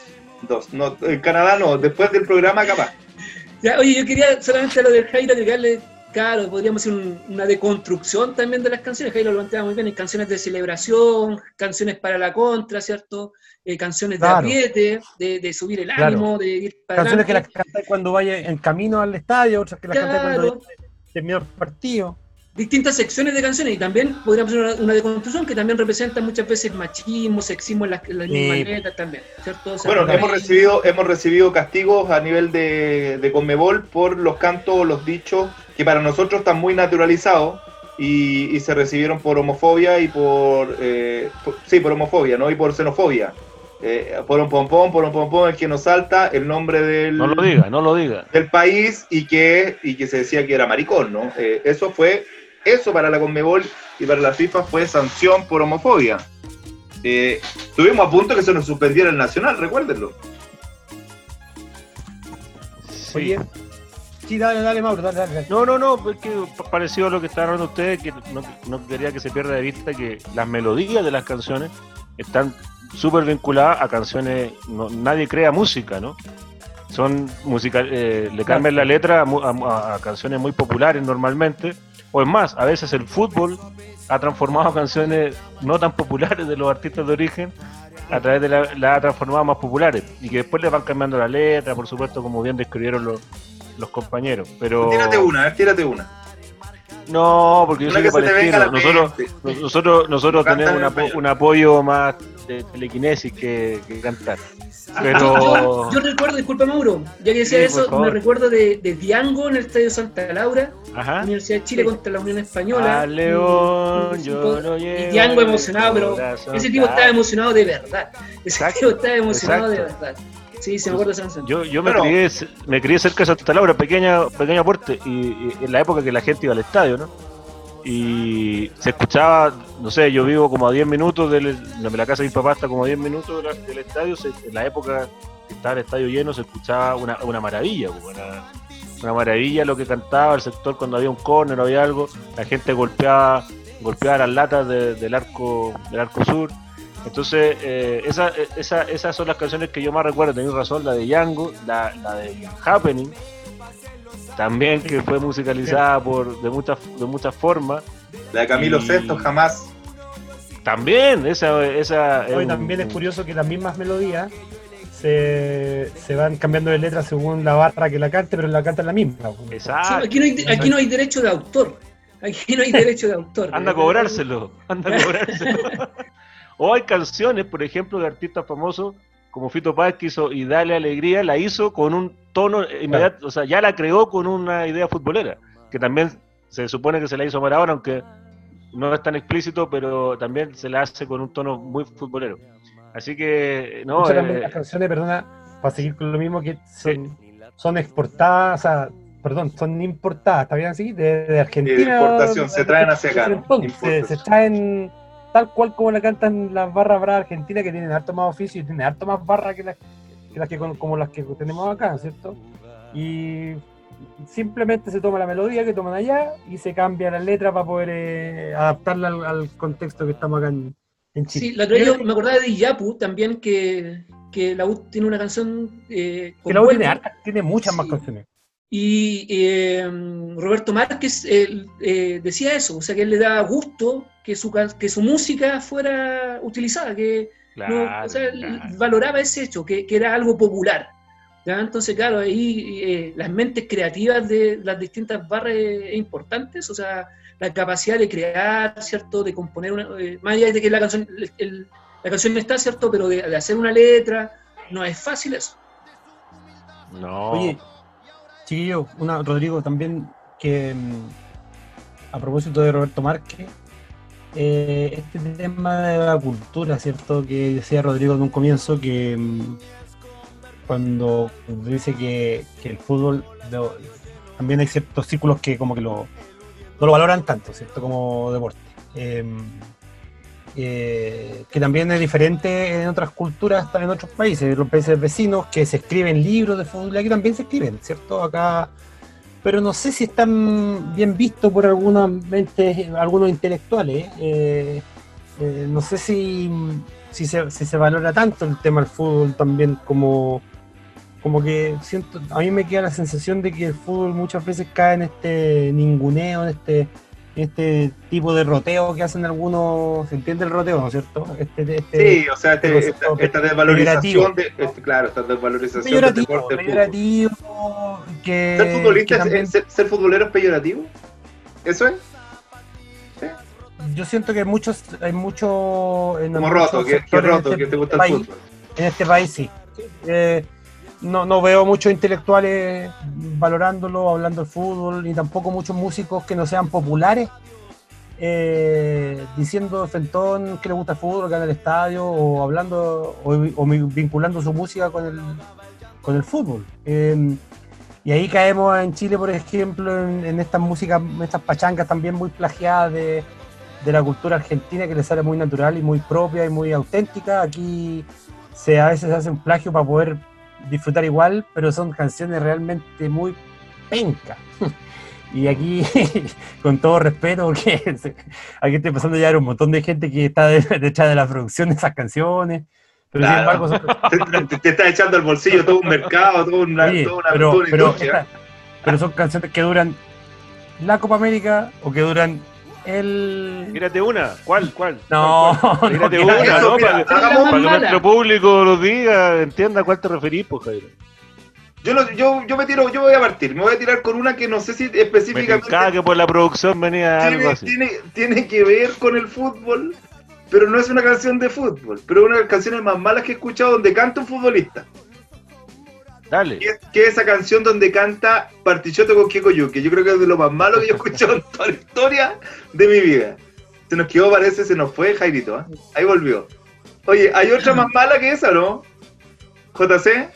dos. No, en Canadá no, después del programa capaz. Ya, oye, yo quería solamente a lo del Jairo agregarle, claro, podríamos hacer un- una deconstrucción también de las canciones. Jairo lo planteaba muy bien, hay canciones de celebración, canciones para la contra, ¿cierto? Eh, canciones de Claro. apriete, de, de subir el Claro. ánimo, de ir para Canciones que las adelante. cantáis cuando vaya en camino al estadio, otras que las cantáis Claro. cuando terminó el partido. distintas secciones de canciones y también podríamos hacer una, una deconstrucción que también representa muchas veces machismo, sexismo en las, en las Sí. mismas letras también, ¿cierto? O sea, Bueno, ahí- hemos recibido, hemos recibido castigos a nivel de, de Conmebol por los cantos, los dichos, que para nosotros están muy naturalizados y, y se recibieron por homofobia y por, eh, por- sí, por homofobia, ¿no? Y por xenofobia. Eh, por un pompón, por un pompón, el que nos salta el nombre del, No lo diga, no lo diga. del país y que, y que se decía que era maricón, ¿no? Eh, eso fue, eso para la Conmebol y para la FIFA fue sanción por homofobia. Eh, estuvimos a punto que se nos suspendiera el Nacional, recuérdenlo. Sí. Oye, sí, dale, dale, Mauro, dale. No, no, no, porque parecido a lo que estaban hablando ustedes, que no, no quería que se pierda de vista que las melodías de las canciones están súper vinculadas a canciones, no- nadie crea música, ¿no? Son musical, eh, le cambian la letra a, mu- a- a canciones muy populares normalmente, o es más, a veces el fútbol ha transformado canciones no tan populares de los artistas de origen a través de la, la ha transformado más populares y que después le van cambiando la letra, por supuesto, como bien describieron los, los compañeros. Pero Tírate una, a ver, tírate una. no, porque yo soy que Palestino. Nosotros, nosotros, nosotros tenemos en un, apo- un apoyo más de telequinesis que, que cantar. Yo, Pero. yo recuerdo, disculpa Mauro, ya que decía Sí, eso, me recuerdo de, de Diango en el Estadio Santa Laura, Ajá. Universidad de Chile Sí. contra la Unión Española. A León, Un- yo no y Diango emocionado, pero ese tipo estaba emocionado de verdad. Ese Exacto, tipo estaba emocionado exacto. de verdad. Sí, se me acuerda de esa canción. Yo, yo me, crié, me crié cerca de Santa Laura, pequeña, pequeño aporte, y, y en la época que la gente iba al estadio, ¿no? Y se escuchaba, no sé, yo vivo como a 10 minutos de la casa de mi papá, está como a 10 minutos de la- del estadio, se- en la época que estaba el estadio lleno se escuchaba una, una maravilla, una, una maravilla lo que cantaba el sector cuando había un córner o había algo, la gente golpeaba, golpeaba las latas de- del arco del arco sur. Entonces, eh, esa- esa- esas son las canciones que yo más recuerdo, tenéis razón, la de Django, la, la de Happening, también que fue musicalizada por de muchas de muchas formas. La de Camilo Y- Sesto jamás. También, esa, esa Hoy un- también es curioso que las mismas melodías se, se van cambiando de letra según la barra que la cante, pero la canta la misma. Sí, Exacto. aquí, no hay, aquí no hay derecho de autor. Aquí no hay derecho de autor. Anda a cobrárselo, anda a cobrárselo. o hay canciones, por ejemplo, de artistas famosos como Fito Páez que hizo y Dale Alegría, la hizo con un tono inmediato, o sea, ya la creó con una idea futbolera, que también se supone que se la hizo Maradona, aunque no es tan explícito, pero también se la hace con un tono muy futbolero. Así que, no, Muchas también eh, las canciones, perdona, para seguir con lo mismo, que son, son exportadas, o sea, perdón, son importadas, ¿está bien así? De, de Argentina. De importación, se traen hacia acá, se traen tal cual como la cantan las barras bravas argentinas, que tienen harto más oficio y tienen harto más barra que las que, las que como las que tenemos acá, ¿cierto? Y simplemente se toma la melodía que toman allá y se cambia la letra para poder eh, adaptarla al, al contexto que estamos acá en, en Chile. Sí, la otra yo me acordaba de Yapu también, que, que la U tiene una canción. Eh, que la U tiene, tiene muchas más canciones. Y eh, Roberto Márquez eh, eh, decía eso, o sea, que él le daba gusto que su, que su música fuera utilizada, que no, claro, o sea, claro. valoraba ese hecho, que, que era algo popular. ¿ya? Entonces, claro, ahí eh, las mentes creativas de las distintas barras es importantes, o sea, la capacidad de crear, ¿cierto? De componer una. eh, más allá de que la canción, el- el- la canción está, ¿cierto? Pero de, de hacer una letra, no es fácil eso. No. Oye, chiquillo, una, Rodrigo, también que mm, a propósito de Roberto Márquez, eh, este tema de la cultura, ¿cierto? Que decía Rodrigo en un comienzo que mm, cuando dice que, que el fútbol, también hay ciertos círculos que como que lo, no lo valoran tanto, ¿cierto? Como deporte. Eh, eh, que también es diferente en otras culturas, en otros países, en los países vecinos, que se escriben libros de fútbol, aquí también se escriben, ¿cierto? Acá, pero no sé si están bien vistos por algunas mentes, algunos intelectuales. eh, eh, no sé si, si, se, si se valora tanto el tema del fútbol también como, como que siento, a mí me queda la sensación de que el fútbol muchas veces cae en este ninguneo, en este este tipo de roteo que hacen algunos, ¿se entiende el roteo, no es cierto? Este, este Sí, o sea, este- esta, desvalorización, de, este, claro, esta desvalorización del deporte fútbol. peyorativo, que, ¿Ser futbolista, que es- también- ser, ser futbolero es peyorativo? ¿Eso es? yo siento que hay muchos, hay mucho en Como muchos roto, que, roto, de que este te gusta el país, fútbol. en este país sí. Eh, no, no veo muchos intelectuales valorándolo, hablando del fútbol, ni tampoco muchos músicos que no sean populares, eh, diciendo Fentón que le gusta el fútbol, que anda al estadio, o hablando, o, vinculando su música con el, con el fútbol. Eh, y ahí caemos en Chile, por ejemplo, en, estas músicas, estas pachangas también muy plagiadas de, de la cultura argentina que le sale muy natural y muy propia y muy auténtica. Aquí se, a veces se hace un plagio para poder disfrutar igual, pero son canciones realmente muy pencas. Y aquí, con todo respeto, porque aquí estoy pasando ya un montón de gente que está de- detrás de la producción de esas canciones, pero sin embargo son, Te, te- te está echando al bolsillo todo un mercado, todo una, Oye, toda una, pero, toda una pero, industria. esta- pero son canciones que duran la Copa América o que duran el. Tírate una. ¿Cuál? ¿Cuál? No, ¿Cuál, cuál? Tírate no, una, eso, ¿no? mira, para que, para que nuestro público lo diga, entienda a cuál te referís, pues, Jairo. Yo, no- yo, yo me tiro, yo voy a partir, me voy a tirar con una que no sé si Me específicamente tincaba que por la producción venía algo tiene, así. tiene, tiene que ver con el fútbol, pero no es una canción de fútbol, pero es una de las canciones más malas que he escuchado donde canta un futbolista. Dale. Que es, que es esa canción donde canta Partichoto con Kiko Yuki. Yo creo que es de lo más malo que yo he escuchado en toda la historia de mi vida. Se nos quedó, parece, se nos fue Jairito. ¿eh? Ahí volvió. Oye, ¿hay otra más mala que esa, no? JC.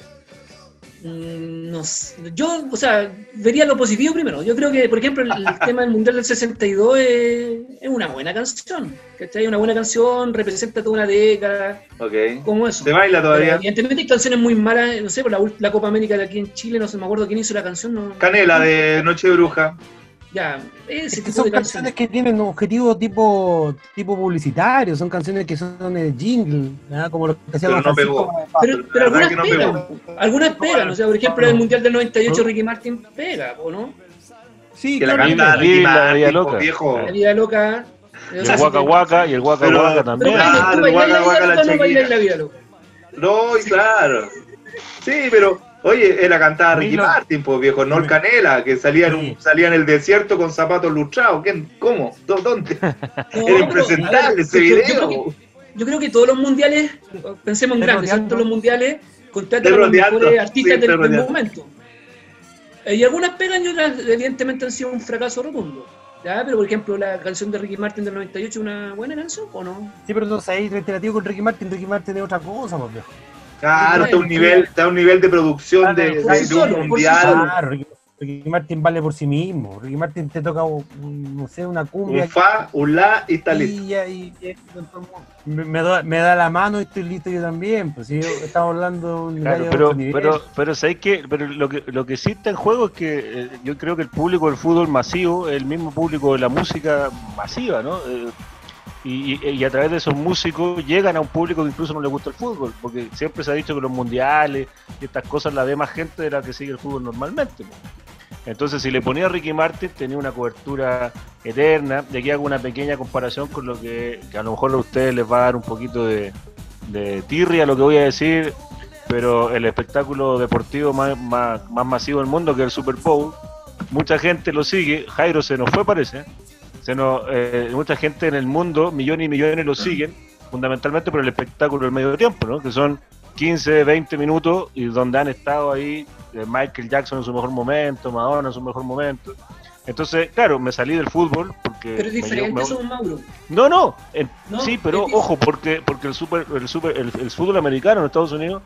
Mm, No sé. Yo, o sea, vería lo positivo primero. Yo creo que, por ejemplo, el, el tema del Mundial del 62 es, es una buena canción. ¿Cachai? Una buena canción, representa toda una década, Ok. como eso. ¿Se baila Pero, todavía? evidentemente hay canciones muy malas, no sé, por la, la Copa América de aquí en Chile, no sé, me acuerdo quién hizo la canción. No, Canela de Noche de Bruja. Ya, ese Es que tipo son de canciones canciones. que tienen objetivos tipo, tipo publicitario, son canciones que son de jingle, ¿ah? como lo que hacía Pero Don no pegó. Pero, La pero verdad algunas no pegan, algunas pegan, o sea, por ejemplo, el Mundial del 98 Ricky Martin pega, ¿o no? Sí, Que la canta Ricky Martin, Villa po, Loca. viejo. La vida loca. Y el Waka Waka y el Waka Pero- Waka Pero también. Claro, Waka la Waka vida la la vida. No, y claro. Sí, pero, oye, era cantada Ricky Milo. Martin, pues viejo, no el. Canela, que salía en, un- salía en el desierto con zapatos lustrados. ¿Quién? ¿Cómo? ¿Dó- ¿Dónde? No, Era impresentable ese yo- yo video. creo que- Yo creo que todos los mundiales, pensemos en grandes. ¿cierto? Los mundiales contratan a los mejores artistas sí, del, del rodeando. momento. Eh, y algunas pegan y otras evidentemente han sido un fracaso rotundo. ¿ya? Pero por ejemplo, la canción de Ricky Martin del 98 es una buena canción, ¿o no? Sí, pero entonces ahí reiterativo con Ricky Martin, Ricky Martin es otra cosa, pues, viejo. Claro, está a un nivel, está a un nivel de producción de, de- un mundial. Ricky, Ricky Martin vale por sí mismo. Ricky Martin te toca, un- no sé, una cumbia. Un fa, un la y está listo. y, ya- y- y- me, me da, me da la mano y estoy listo yo también. Pues si yo estamos hablando de un Claro, de pero, nivel. pero, pero ¿sabéis qué? Pero lo que, lo que sí está en juego es que eh, yo creo que el público del fútbol masivo es el mismo público de la música masiva, ¿no? Eh, y, y- y a través de esos músicos llegan a un público que incluso no le gusta el fútbol, porque siempre se ha dicho que los mundiales y estas cosas la ve más gente de la que sigue el fútbol normalmente. ¿no? Entonces, si le ponía a Ricky Martin, tenía una cobertura eterna. De aquí hago una pequeña comparación con lo que, que a lo mejor a ustedes les va a dar un poquito de, de tirria lo que voy a decir. pero el espectáculo deportivo más, más, más masivo del mundo, que es el Super Bowl, mucha gente lo sigue. Jairo se nos fue, parece. Se nos, eh, mucha gente en el mundo, millones y millones lo siguen, fundamentalmente por el espectáculo del medio tiempo, ¿no? que son 15, 20 minutos y donde han estado ahí eh, Michael Jackson en su mejor momento, Madonna en su mejor momento. Entonces, claro, me salí del fútbol porque... Pero es diferente me- eso, Mauro. no, no, en- No, sí, pero ojo, porque porque el super, el super, el, el fútbol americano en Estados Unidos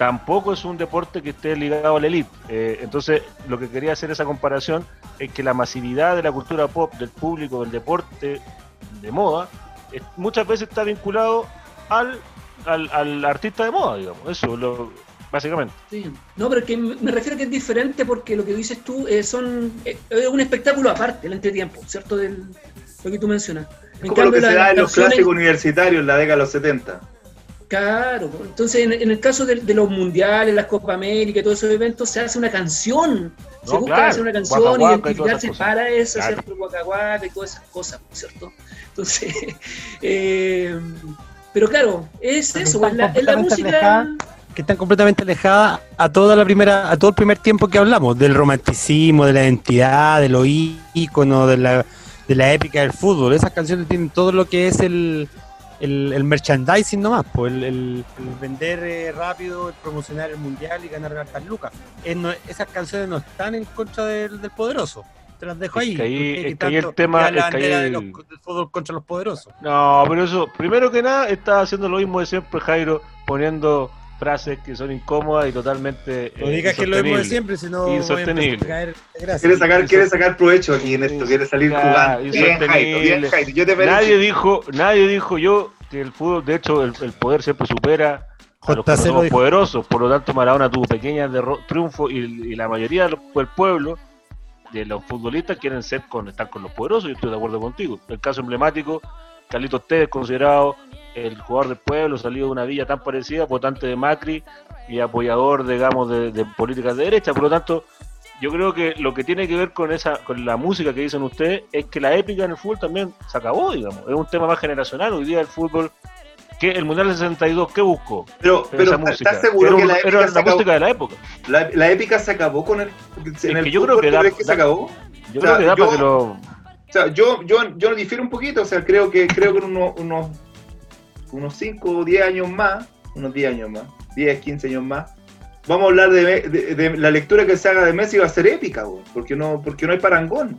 tampoco es un deporte que esté ligado a la elite. Eh, entonces, lo que quería hacer esa comparación es que la masividad de la cultura pop, del público, del deporte de moda, es- muchas veces está vinculado al, al, al artista de moda, digamos. Eso, lo, básicamente. Sí. No, pero es que me refiero a que es diferente porque lo que dices tú eh, son eh, es un espectáculo aparte, el entretiempo, ¿cierto? Del, lo que tú mencionas. Es como lo que se da en los clásicos universitarios en la década de los 70. Claro, pues, entonces en, en el caso de, de los mundiales, las Copa América y todos esos eventos, se hace una canción. se No, busca claro, hacer una canción, y todas identificarse para eso, Claro. Waka Waka y todas esas cosas, ¿cierto? Entonces, eh, pero claro, es eso, es la, es la música. alejadas. que están completamente alejadas a toda la primera, a todo el primer tiempo que hablamos, del romanticismo, de la identidad, de los íconos, de la, de la épica del fútbol. Esas canciones tienen todo lo que es el, el, el merchandising nomás, pues el, el- el vender eh, rápido, el promocionar el mundial y ganar hartas lucas. Eh, no- esas canciones no están en contra del, del poderoso. Te las dejo Es ahí. que ahí- porque es que ahí el tema- la es que ahí de los- del fútbol contra los poderosos. No, pero eso, primero que nada, está haciendo lo mismo de siempre, Jairo, poniendo frases que son incómodas y totalmente. No eh, digas que es lo mismo de siempre, si no voy a empezar a Insostenible. caer. Quiere sacar, quiere sacar provecho aquí en esto, quiere salir jugando. Bien, insostenible. Jairo, bien, Jairo. Yo te felicito. Nadie dijo, nadie dijo yo que el fútbol, de hecho, el, el poder siempre supera a los que no somos poderosos. Por lo tanto, Maradona tuvo pequeños triunfos y, y la mayoría del del pueblo, de los futbolistas, quieren ser con, estar con los poderosos. Yo estoy de acuerdo contigo. El caso emblemático, Carlitos Tevez, considerado el jugador del pueblo, salido de una villa tan parecida, votante de Macri y apoyador, digamos, de, de políticas de derecha. Por lo tanto, yo creo que lo que tiene que ver con esa con la música que dicen ustedes es que la épica en el fútbol también se acabó, digamos. Es un tema más generacional. Hoy día el fútbol, que el Mundial del 62, ¿qué buscó? Pero, pero ¿estás seguro era que la era épica, se la acabó, música de la época. la, la épica se acabó con el. En el que yo creo que ¿tú da- crees que se da- acabó? Yo O sea, creo que da yo- para que lo. O sea, yo, yo, yo difiero un poquito, o sea, creo que creo que en unos, unos, unos 5 o 10 años más, unos 10 años más, 10, 15 años más, vamos a hablar de, de- de la lectura que se haga de Messi va a ser épica, güey, porque no, porque no hay parangón.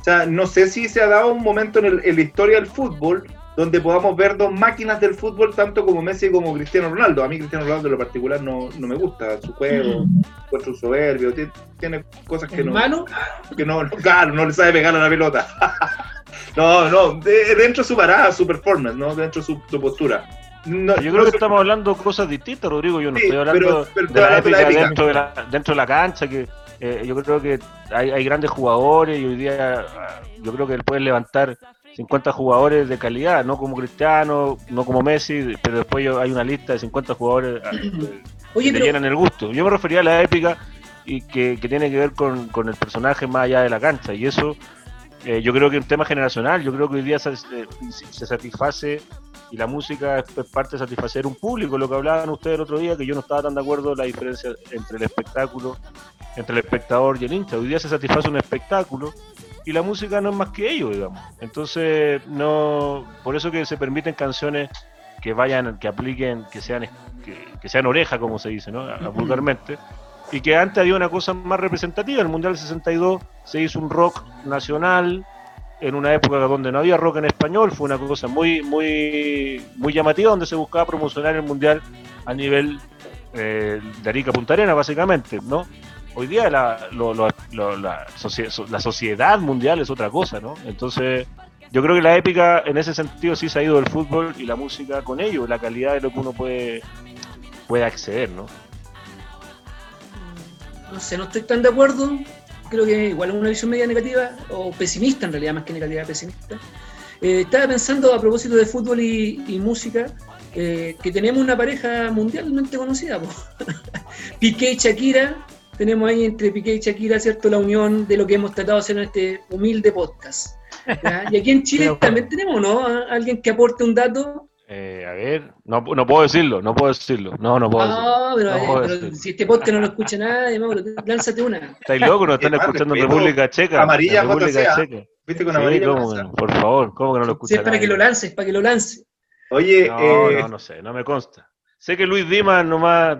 O sea, no sé si se ha dado un momento en, el- en la historia del fútbol donde podamos ver dos máquinas del fútbol, tanto como Messi como Cristiano Ronaldo. A mí Cristiano Ronaldo en lo particular no, no me gusta su juego, encuentro soberbio, tiene, tiene cosas que ¿Es no que no, claro, no le sabe pegar a la pelota. No, no, de- dentro de su parada, su performance, ¿no? Dentro de su, su postura. No, Yo no creo que estamos hablando de cosas distintas, Rodrigo. Yo no Sí, estoy hablando pero- pero de la épica, la épica. Dentro, de la, dentro de la cancha. que eh, Yo creo que hay, hay grandes jugadores y hoy día ah, yo creo que pueden levantar 50 jugadores de calidad, no como Cristiano, no como Messi, pero después yo- hay una lista de 50 jugadores ah, que le llenan el gusto. Yo me refería a la épica y que, que tiene que ver con, con el personaje más allá de la cancha. Y eso eh, yo creo que es un tema generacional. Yo creo que hoy día se, se satisface y la música es, parte de satisfacer un público. Lo que hablaban ustedes el otro día, que yo no estaba tan de acuerdo la diferencia entre el espectáculo, entre el espectador y el hincha. Hoy día se satisface un espectáculo y la música no es más que ello, digamos. Entonces, no por eso que se permiten canciones que vayan, que apliquen, que sean que, que sean oreja, como se dice, ¿no? Vulgarmente. Y que antes había una cosa más representativa. En el Mundial 62 se hizo un rock nacional en una época donde no había rock en español. Fue una cosa muy, muy, muy llamativa donde se buscaba promocionar el Mundial a nivel eh, de Arica Punta Arena, básicamente, ¿no? Hoy día la, lo- la, la sociedad mundial es otra cosa, ¿no? Entonces, yo creo que la épica en ese sentido sí se ha ido del fútbol y la música con ello, la calidad de lo que uno puede, puede acceder, ¿no? No sé, no estoy tan de acuerdo. Creo que igual es una visión media negativa, o pesimista en realidad, más que negativa, pesimista. Eh, estaba pensando a propósito de fútbol y, y música, eh, que tenemos una pareja mundialmente conocida. Piqué y Shakira, tenemos ahí entre Piqué y Shakira, ¿cierto? La unión de lo que hemos tratado de hacer en este humilde podcast. ¿ya? Y aquí en Chile también tenemos, ¿no? A- Alguien que aporte un dato. Eh, a ver, no, no puedo decirlo, no puedo decirlo. No, no puedo decirlo. No, pero, No eh, puedo pero decirlo. si este podcast no lo escucha nadie, Mauro, lánzate una. ¿Estáis locos? Nos están escuchando en. República Checa. Amarilla en República JCA. Checa. ¿Viste con Sí, no? por favor, ¿cómo que no lo Si escucha es para que lo lances, para que lo lance. Oye, No, eh, no, no sé, no me consta. Sé que Luis Dimas nomás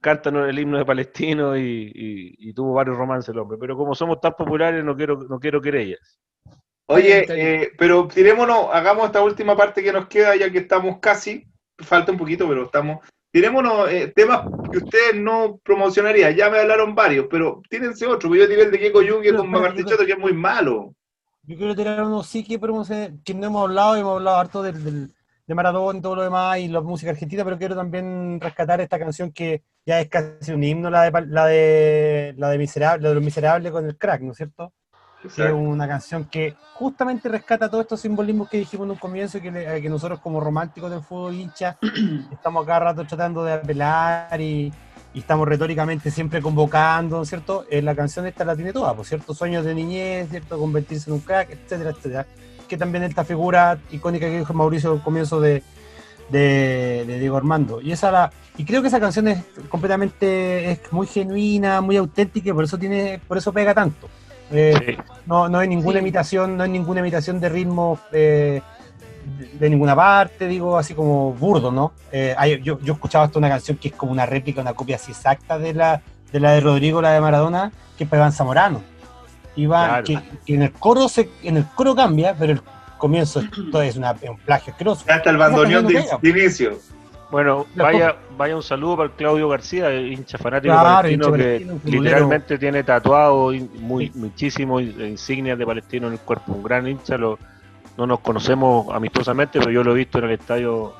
canta el himno de Palestino y, y- y tuvo varios romances el hombre, pero como somos tan populares no quiero, no quiero querellas. Oye, eh, pero tirémonos, hagamos esta última parte que nos queda ya que estamos casi, falta un poquito, pero estamos. Tirémonos eh, temas que ustedes no promocionarían. Ya me hablaron varios, pero tírense otro. porque Yo tiré el de Keiko Pero, con pero, Mamartichoto, que es muy malo. Yo quiero tirar uno sí que, que no hemos hablado, hemos hablado harto del, del- de Maradona y todo lo demás y la música argentina, pero quiero también rescatar esta canción que ya es casi un himno, la de la de la de Miserable, la de los miserables con el crack, ¿no es cierto? Que es una canción que justamente rescata todos estos simbolismos que dijimos en un comienzo, que, le- que nosotros como románticos del fútbol hincha estamos cada rato tratando de apelar y, y estamos retóricamente siempre convocando, ¿no es cierto? Eh, la canción esta la tiene toda, por cierto, sueños de niñez, ¿cierto? Convertirse en un crack, etcétera, etcétera. Que también esta figura icónica que dijo Mauricio al comienzo de, de, de Diego Armando. Y esa la, y creo que esa canción es completamente, es muy genuina, muy auténtica, y por eso tiene, por eso pega tanto. Eh, Sí. no, no hay ninguna Sí. imitación, no hay ninguna imitación de ritmo eh, de, de ninguna parte, digo, así como burdo, ¿no? Eh, hay- yo, yo escuchaba hasta una canción que es como una réplica, una copia así exacta de la de la de Rodrigo, la de Maradona, que es para Iván Zamorano. Iván, Claro. que, que en el coro se, en el coro cambia, pero el comienzo es, todo es, una- un plagio asqueroso. Hasta el bandoneón de, de inicio. Bueno, vaya, vaya un saludo para el Claudio García, hincha fanático Claro, palestino, hincha que palestino, literalmente tiene tatuado muy, Sí. muchísimo insignias de palestino en el cuerpo. Un gran hincha, lo, no nos conocemos amistosamente, pero yo lo he visto en el estadio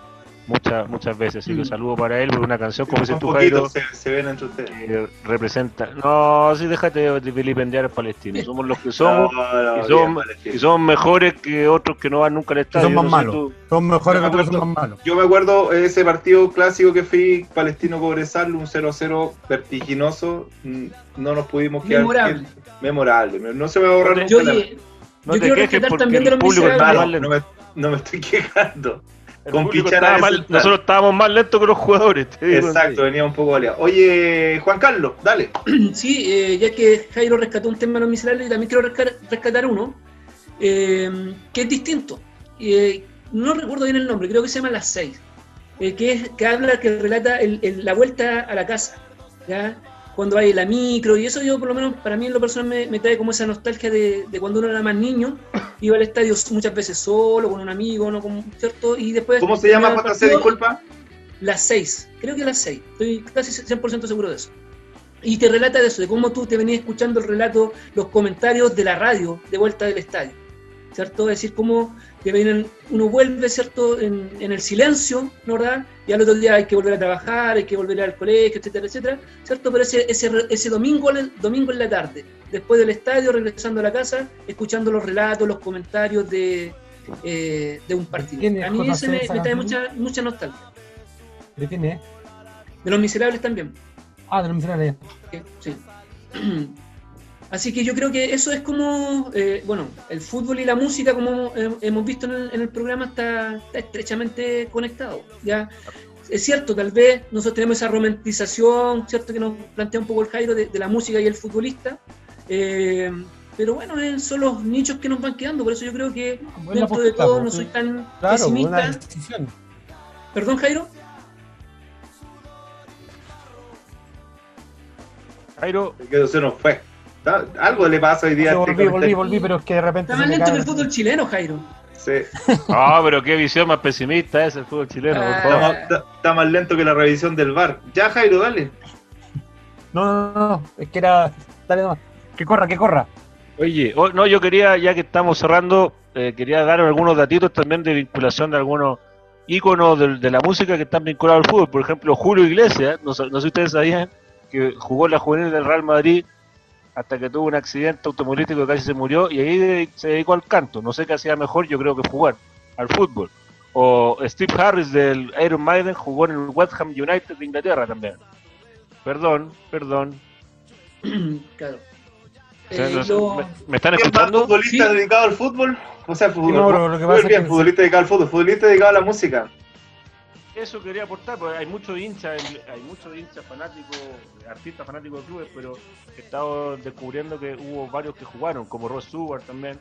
muchas muchas veces. Así que Mm. saludo para él por una canción, como dices tú, Jairo, se, se ven entre ustedes. que representa. No, sí, déjate de vilipendiar al palestino. Somos los que somos. No, no, y son, Palestino. y son mejores que otros que no van nunca al estadio. son más No malos. tú. Son mejores Yo que otros, son más malos. Yo me acuerdo ese partido clásico que fui Palestino Cobresal, un 0-0 vertiginoso. mm, No nos pudimos quedar. Memorable. Memorable. No se me va a borrar Yo, nunca la- oye, No Yo te quiero quejes rescatar porque también de el los me, no me estoy quejando. El con Pichara estaba nosotros estábamos más lentos que los jugadores. te digo en Exacto, venía un poco baleado. Oye, Juan Carlos, dale. Sí, eh, ya que Jairo rescató un tema de los miserables, también quiero resca- rescatar uno, eh, que es distinto. Eh, no recuerdo bien el nombre, creo que se llama Las Seis, eh, que, es, que habla, que relata el- el- la vuelta a la casa, ¿ya? Cuando hay la micro, y eso yo por lo menos para mí en lo personal me, me trae como esa nostalgia de, de cuando uno era más niño, iba al estadio muchas veces solo, con un amigo, ¿no? Con- ¿cierto? Y después... ¿Cómo se llama, partido, Disculpa. las 6, creo que las 6, estoy casi 100% seguro de eso. Y te relata de eso, de cómo tú te venías escuchando el relato, los comentarios de la radio de vuelta del estadio, ¿cierto? Es decir, cómo te vienen, uno vuelve, ¿cierto?, en, en el silencio, ¿no verdad? Y al otro día hay que volver a trabajar, hay que volver al colegio, etcétera, etcétera, ¿cierto? Pero ese, ese, ese domingo, en- domingo en la tarde, después del estadio, regresando a la casa, escuchando los relatos, los comentarios de, eh, de un partido. A mí ese me, me trae mucha, mucha nostalgia. ¿De quién es? De los miserables también. Ah, de los miserables. Sí. Así que yo creo que eso es como, eh, bueno, el fútbol y la música, como hemos visto en el, en el programa, está, está estrechamente conectado. ¿ya? Es cierto, tal vez nosotros tenemos esa romantización, ¿cierto? Que nos plantea un poco el Jairo de, de la música y el futbolista. eh, pero bueno, eh, son los nichos que nos van quedando, por eso yo creo que Buena dentro de todo pues, no soy tan Claro, pesimista. Perdón, Jairo. Jairo, Que se nos fue. Algo le pasa hoy día. Este volví, volví, volví, pero es que de repente. Está más lento que el fútbol chileno, Jairo. Sí. Ah, pero qué visión más pesimista es el fútbol chileno, por Ah. Está, favor. más, está- está más lento que la revisión del bar. Ya, Jairo, dale. No, no, no, no, es que era. Dale nomás. Que corra, que corra. Oye, oh, no, yo quería, ya que estamos cerrando, eh, quería dar algunos datitos también de vinculación de algunos íconos de, de la música que están vinculados al fútbol. Por ejemplo, Julio Iglesias, no, sé- no sé si ustedes sabían, que jugó en la juvenil del Real Madrid hasta que tuvo un accidente automovilístico que casi se murió y ahí de- se dedicó al canto. No sé qué hacía mejor, yo creo que jugar al fútbol. O Steve Harris del Iron Maiden jugó en el West Ham United de Inglaterra también. Perdón, perdón. claro. Eh, lo- ¿me, me están ¿Quién más escuchando? futbolista Sí. dedicado al fútbol? O sea, lo que pasa es bien, que- futbolista dedicado al fútbol, futbolista dedicado a la música. Eso quería aportar, porque hay muchos hinchas, hay muchos hinchas fanáticos, artistas fanáticos de clubes, pero he estado descubriendo que hubo varios que jugaron, como Ross Stewart también,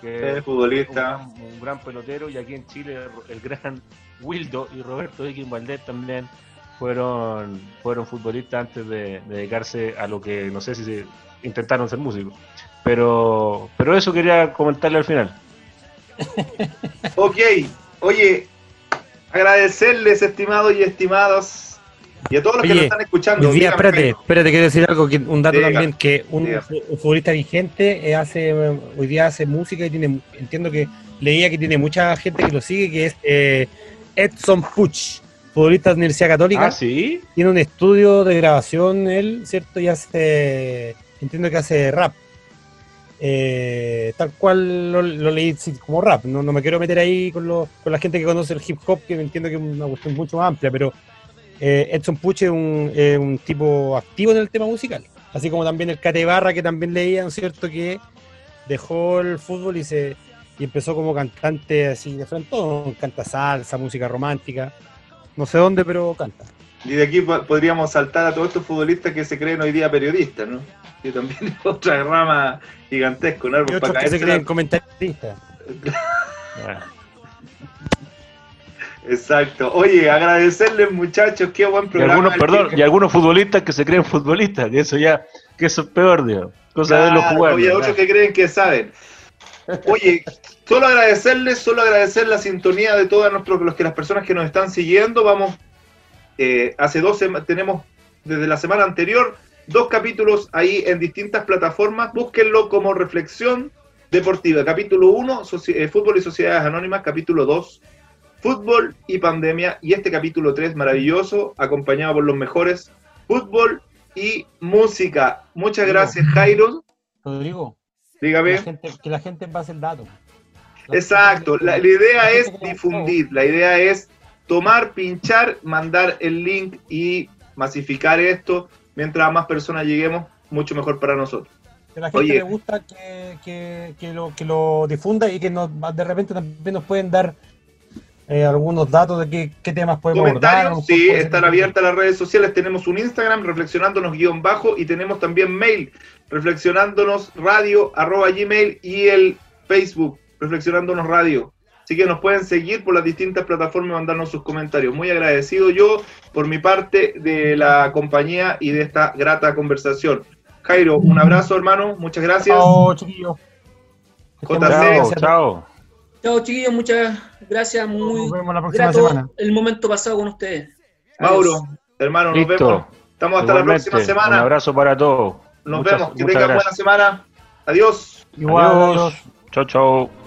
que Es futbolista. un, gran, un gran pelotero, y aquí en Chile el gran Wildo y Roberto Iquín Valdés también fueron, fueron futbolistas antes de, de dedicarse a lo que no sé si se intentaron ser músicos. Pero, pero eso quería comentarle al final. Ok, oye, agradecerles, estimados y estimadas, y a todos los que nos están escuchando. Día, espérate, espérate, quiero decir algo, que un dato también, que un, un futbolista vigente eh, hace, hoy día hace música y tiene, entiendo que leía que tiene mucha gente que lo sigue, que es eh, Edson Puch, futbolista de la Universidad Católica. Ah, sí. Tiene un estudio de grabación, él, ¿cierto? Y hace, entiendo que hace rap. Eh, tal cual lo, leí como rap, no, no me quiero meter ahí con, lo- con la gente que conoce el hip hop, que entiendo que es una cuestión mucho más amplia, pero eh, Edson Puch es un, es un tipo activo en el tema musical, así como también el Cate Barra, que también leía, ¿no es cierto?, que dejó el fútbol y se y empezó como cantante así de frente, todo, canta salsa, música romántica, no sé dónde, pero canta. Y de aquí po- podríamos saltar a todos estos futbolistas que se creen hoy día periodistas, ¿no? Que también es otra rama gigantesca, ¿no? Y Pues otros para que se creen comentaristas. Exacto. Oye, agradecerles, muchachos, qué buen Y programa. algunos, el perdón, y algunos futbolistas que se creen futbolistas, que eso ya, que eso es peor, Dios. Cosa de los jugadores. Oye, otros que creen que saben. Oye, solo agradecerles, solo agradecer la sintonía de todas nuestros, los que las personas que nos están siguiendo. Vamos, eh, hace dos semanas, tenemos desde la semana anterior dos capítulos ahí en distintas plataformas. Búsquenlo como reflexión deportiva. Capítulo 1, Fútbol y Sociedades Anónimas. Capítulo 2, Fútbol y Pandemia. Y este capítulo 3, maravilloso, acompañado por los mejores. Fútbol y música. Muchas gracias, Jairo. Rodrigo, que Dígame. la gente, que la gente pase el dato. Exacto, la, la idea es que difundir, la idea es tomar, pinchar, mandar el link y masificar esto. Mientras a más personas lleguemos, mucho mejor para nosotros. Que a la gente Oye. le gusta que, que, que lo, que lo difunda y que nos, de repente también nos pueden dar eh, algunos datos de qué, qué temas podemos Comentarios, sí, están abiertas las redes sociales. Tenemos un Instagram, reflexionándonos guion bajo, y tenemos también mail, reflexionándonos radio, arroba gmail, y el Facebook, reflexionándonos radio. Así que nos pueden seguir por las distintas plataformas y mandarnos sus comentarios. Muy agradecido yo, por mi parte, de la compañía y de esta grata conversación. Jairo, un abrazo, hermano. Muchas gracias. Chao, estén JC. Chao, chao. Chao, chiquillos, muchas gracias. Muy Nos vemos la próxima grato semana. el momento pasado con ustedes. Adiós. Mauro, hermano, nos vemos. Estamos hasta la próxima semana. Un abrazo para todos. Nos Muchas- vemos. Que tengan buena semana. Adiós. Igual, adiós. Chao, chao.